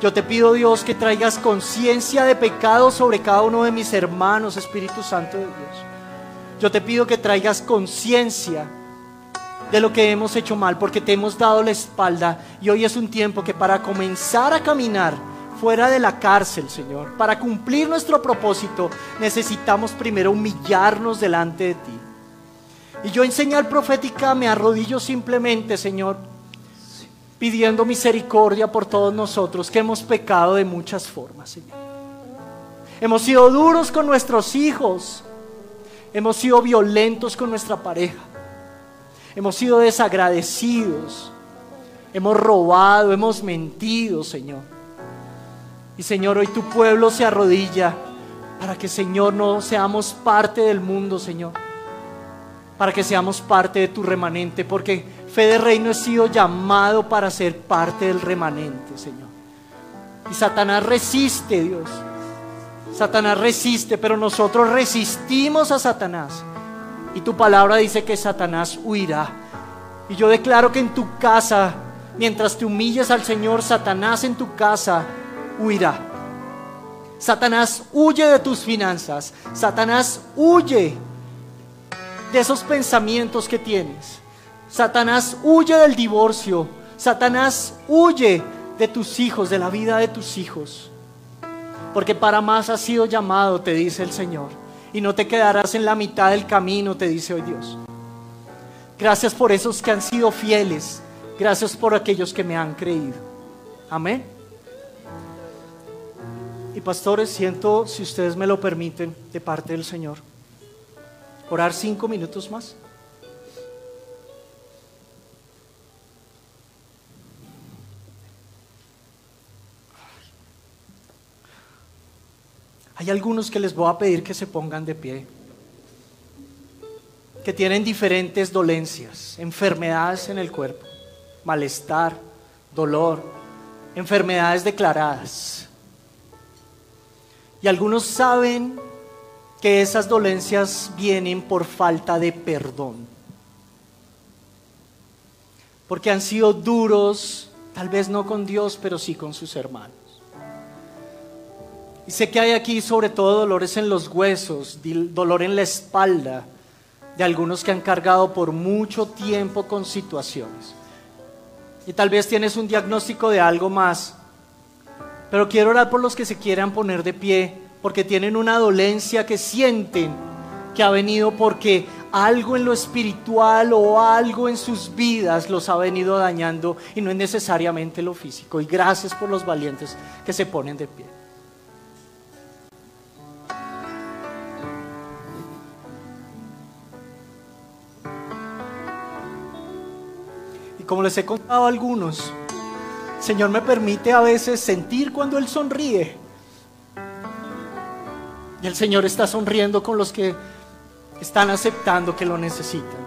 Yo te pido, Dios, que traigas conciencia de pecado sobre cada uno de mis hermanos, Espíritu Santo de Dios. Yo te pido que traigas conciencia de lo que hemos hecho mal, porque te hemos dado la espalda y hoy es un tiempo que para comenzar a caminar fuera de la cárcel, Señor, para cumplir nuestro propósito, necesitamos primero humillarnos delante de ti. Y yo en señal profética me arrodillo simplemente, Señor, pidiendo misericordia por todos nosotros que hemos pecado de muchas formas, Señor. Hemos sido duros con nuestros hijos, hemos sido violentos con nuestra pareja, hemos sido desagradecidos, hemos robado, hemos mentido, Señor. Y Señor, hoy tu pueblo se arrodilla para que, Señor, no seamos parte del mundo, Señor para que seamos parte de tu remanente, porque fe de reino he sido llamado para ser parte del remanente, Señor. Y Satanás resiste, Dios. Satanás resiste, pero nosotros resistimos a Satanás. Y tu palabra dice que Satanás huirá. Y yo declaro que en tu casa, mientras te humilles al Señor, Satanás en tu casa huirá. Satanás huye de tus finanzas. Satanás huye de esos pensamientos que tienes. Satanás huye del divorcio. Satanás huye de tus hijos, de la vida de tus hijos. Porque para más has sido llamado, te dice el Señor. Y no te quedarás en la mitad del camino, te dice hoy Dios. Gracias por esos que han sido fieles. Gracias por aquellos que me han creído. Amén. Y pastores, siento, si ustedes me lo permiten, de parte del Señor orar cinco minutos más. Hay algunos que les voy a pedir que se pongan de pie, que tienen diferentes dolencias, enfermedades en el cuerpo, malestar, dolor, enfermedades declaradas. Y algunos saben que esas dolencias vienen por falta de perdón. Porque han sido duros, tal vez no con Dios, pero sí con sus hermanos. Y sé que hay aquí sobre todo dolores en los huesos, dolor en la espalda, de algunos que han cargado por mucho tiempo con situaciones. Y tal vez tienes un diagnóstico de algo más. Pero quiero orar por los que se quieran poner de pie, porque tienen una dolencia que sienten que ha venido porque algo en lo espiritual o algo en sus vidas los ha venido dañando y no es necesariamente lo físico. Y gracias por los valientes que se ponen de pie. Como les he contado a algunos, Señor me permite a veces sentir cuando Él sonríe. Y el Señor está sonriendo con los que están aceptando que lo necesitan.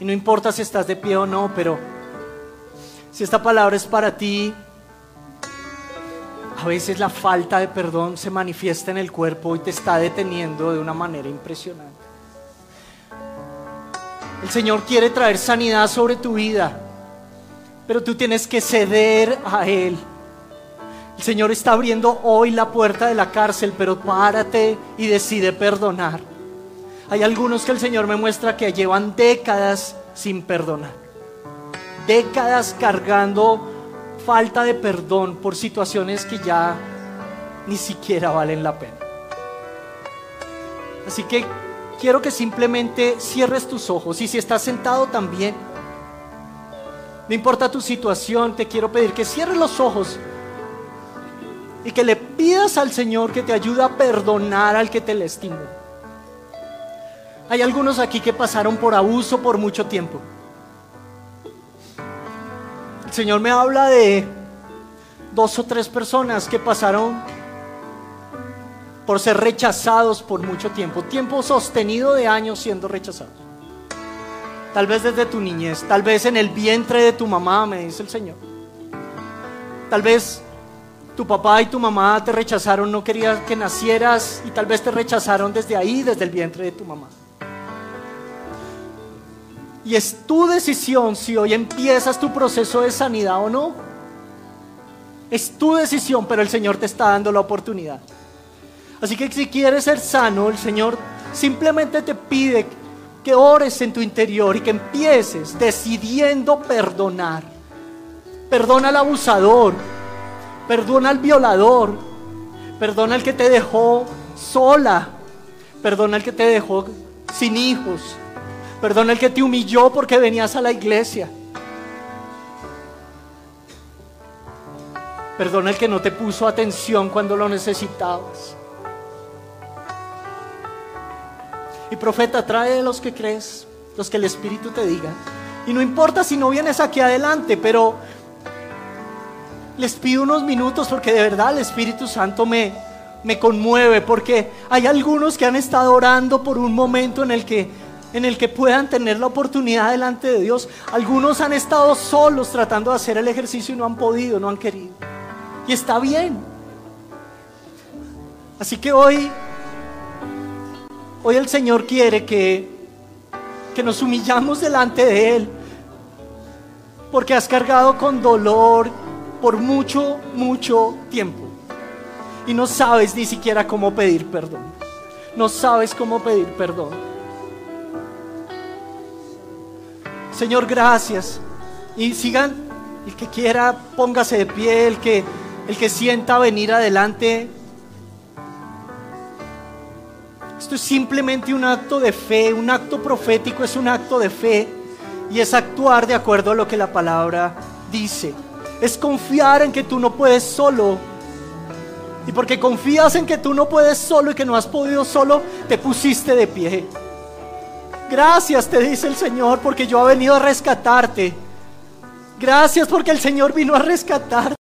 Y no importa si estás de pie o no, pero si esta palabra es para ti, a veces la falta de perdón se manifiesta en el cuerpo y te está deteniendo de una manera impresionante. El Señor quiere traer sanidad sobre tu vida, pero tú tienes que ceder a Él. El Señor está abriendo hoy la puerta de la cárcel, pero párate y decide perdonar. Hay algunos que el Señor me muestra que llevan décadas sin perdonar. Décadas cargando falta de perdón por situaciones que ya ni siquiera valen la pena. Así que quiero que simplemente cierres tus ojos y si estás sentado también, no importa tu situación, te quiero pedir que cierres los ojos y que le pidas al Señor que te ayude a perdonar al que te lastimó. Hay algunos aquí que pasaron por abuso por mucho tiempo. El Señor me habla de dos o tres personas que pasaron por ser rechazados por mucho tiempo, tiempo sostenido de años siendo rechazados. Tal vez desde tu niñez, tal vez en el vientre de tu mamá, me dice el Señor. Tal vez tu papá y tu mamá te rechazaron, no querían que nacieras y tal vez te rechazaron desde ahí, desde el vientre de tu mamá. Y es tu decisión si hoy empiezas tu proceso de sanidad o no. Es tu decisión, pero el Señor te está dando la oportunidad. Así que si quieres ser sano, el Señor simplemente te pide que ores en tu interior y que empieces decidiendo perdonar. Perdona al abusador, perdona al violador, perdona al que te dejó sola, perdona al que te dejó sin hijos, perdona al que te humilló porque venías a la iglesia. Perdona al que no te puso atención cuando lo necesitabas. Y profeta, trae los que crees, los que el Espíritu te diga. Y no importa si no vienes aquí adelante, pero les pido unos minutos porque de verdad el Espíritu Santo me, me conmueve, porque hay algunos que han estado orando por un momento en el que en el que puedan tener la oportunidad delante de Dios. Algunos han estado solos tratando de hacer el ejercicio y no han podido, no han querido. Y está bien. Así que hoy Hoy el Señor quiere que, que nos humillamos delante de Él, porque has cargado con dolor por mucho, mucho tiempo. Y no sabes ni siquiera cómo pedir perdón. No sabes cómo pedir perdón. Señor, gracias. Y sigan, el que quiera, póngase de pie, el que, el que sienta venir adelante, Esto es simplemente un acto de fe, un acto profético es un acto de fe y es actuar de acuerdo a lo que la palabra dice. Es confiar en que tú no puedes solo. Y porque confías en que tú no puedes solo y que no has podido solo, te pusiste de pie. Gracias, te dice el Señor, porque yo he venido a rescatarte. Gracias porque el Señor vino a rescatarte.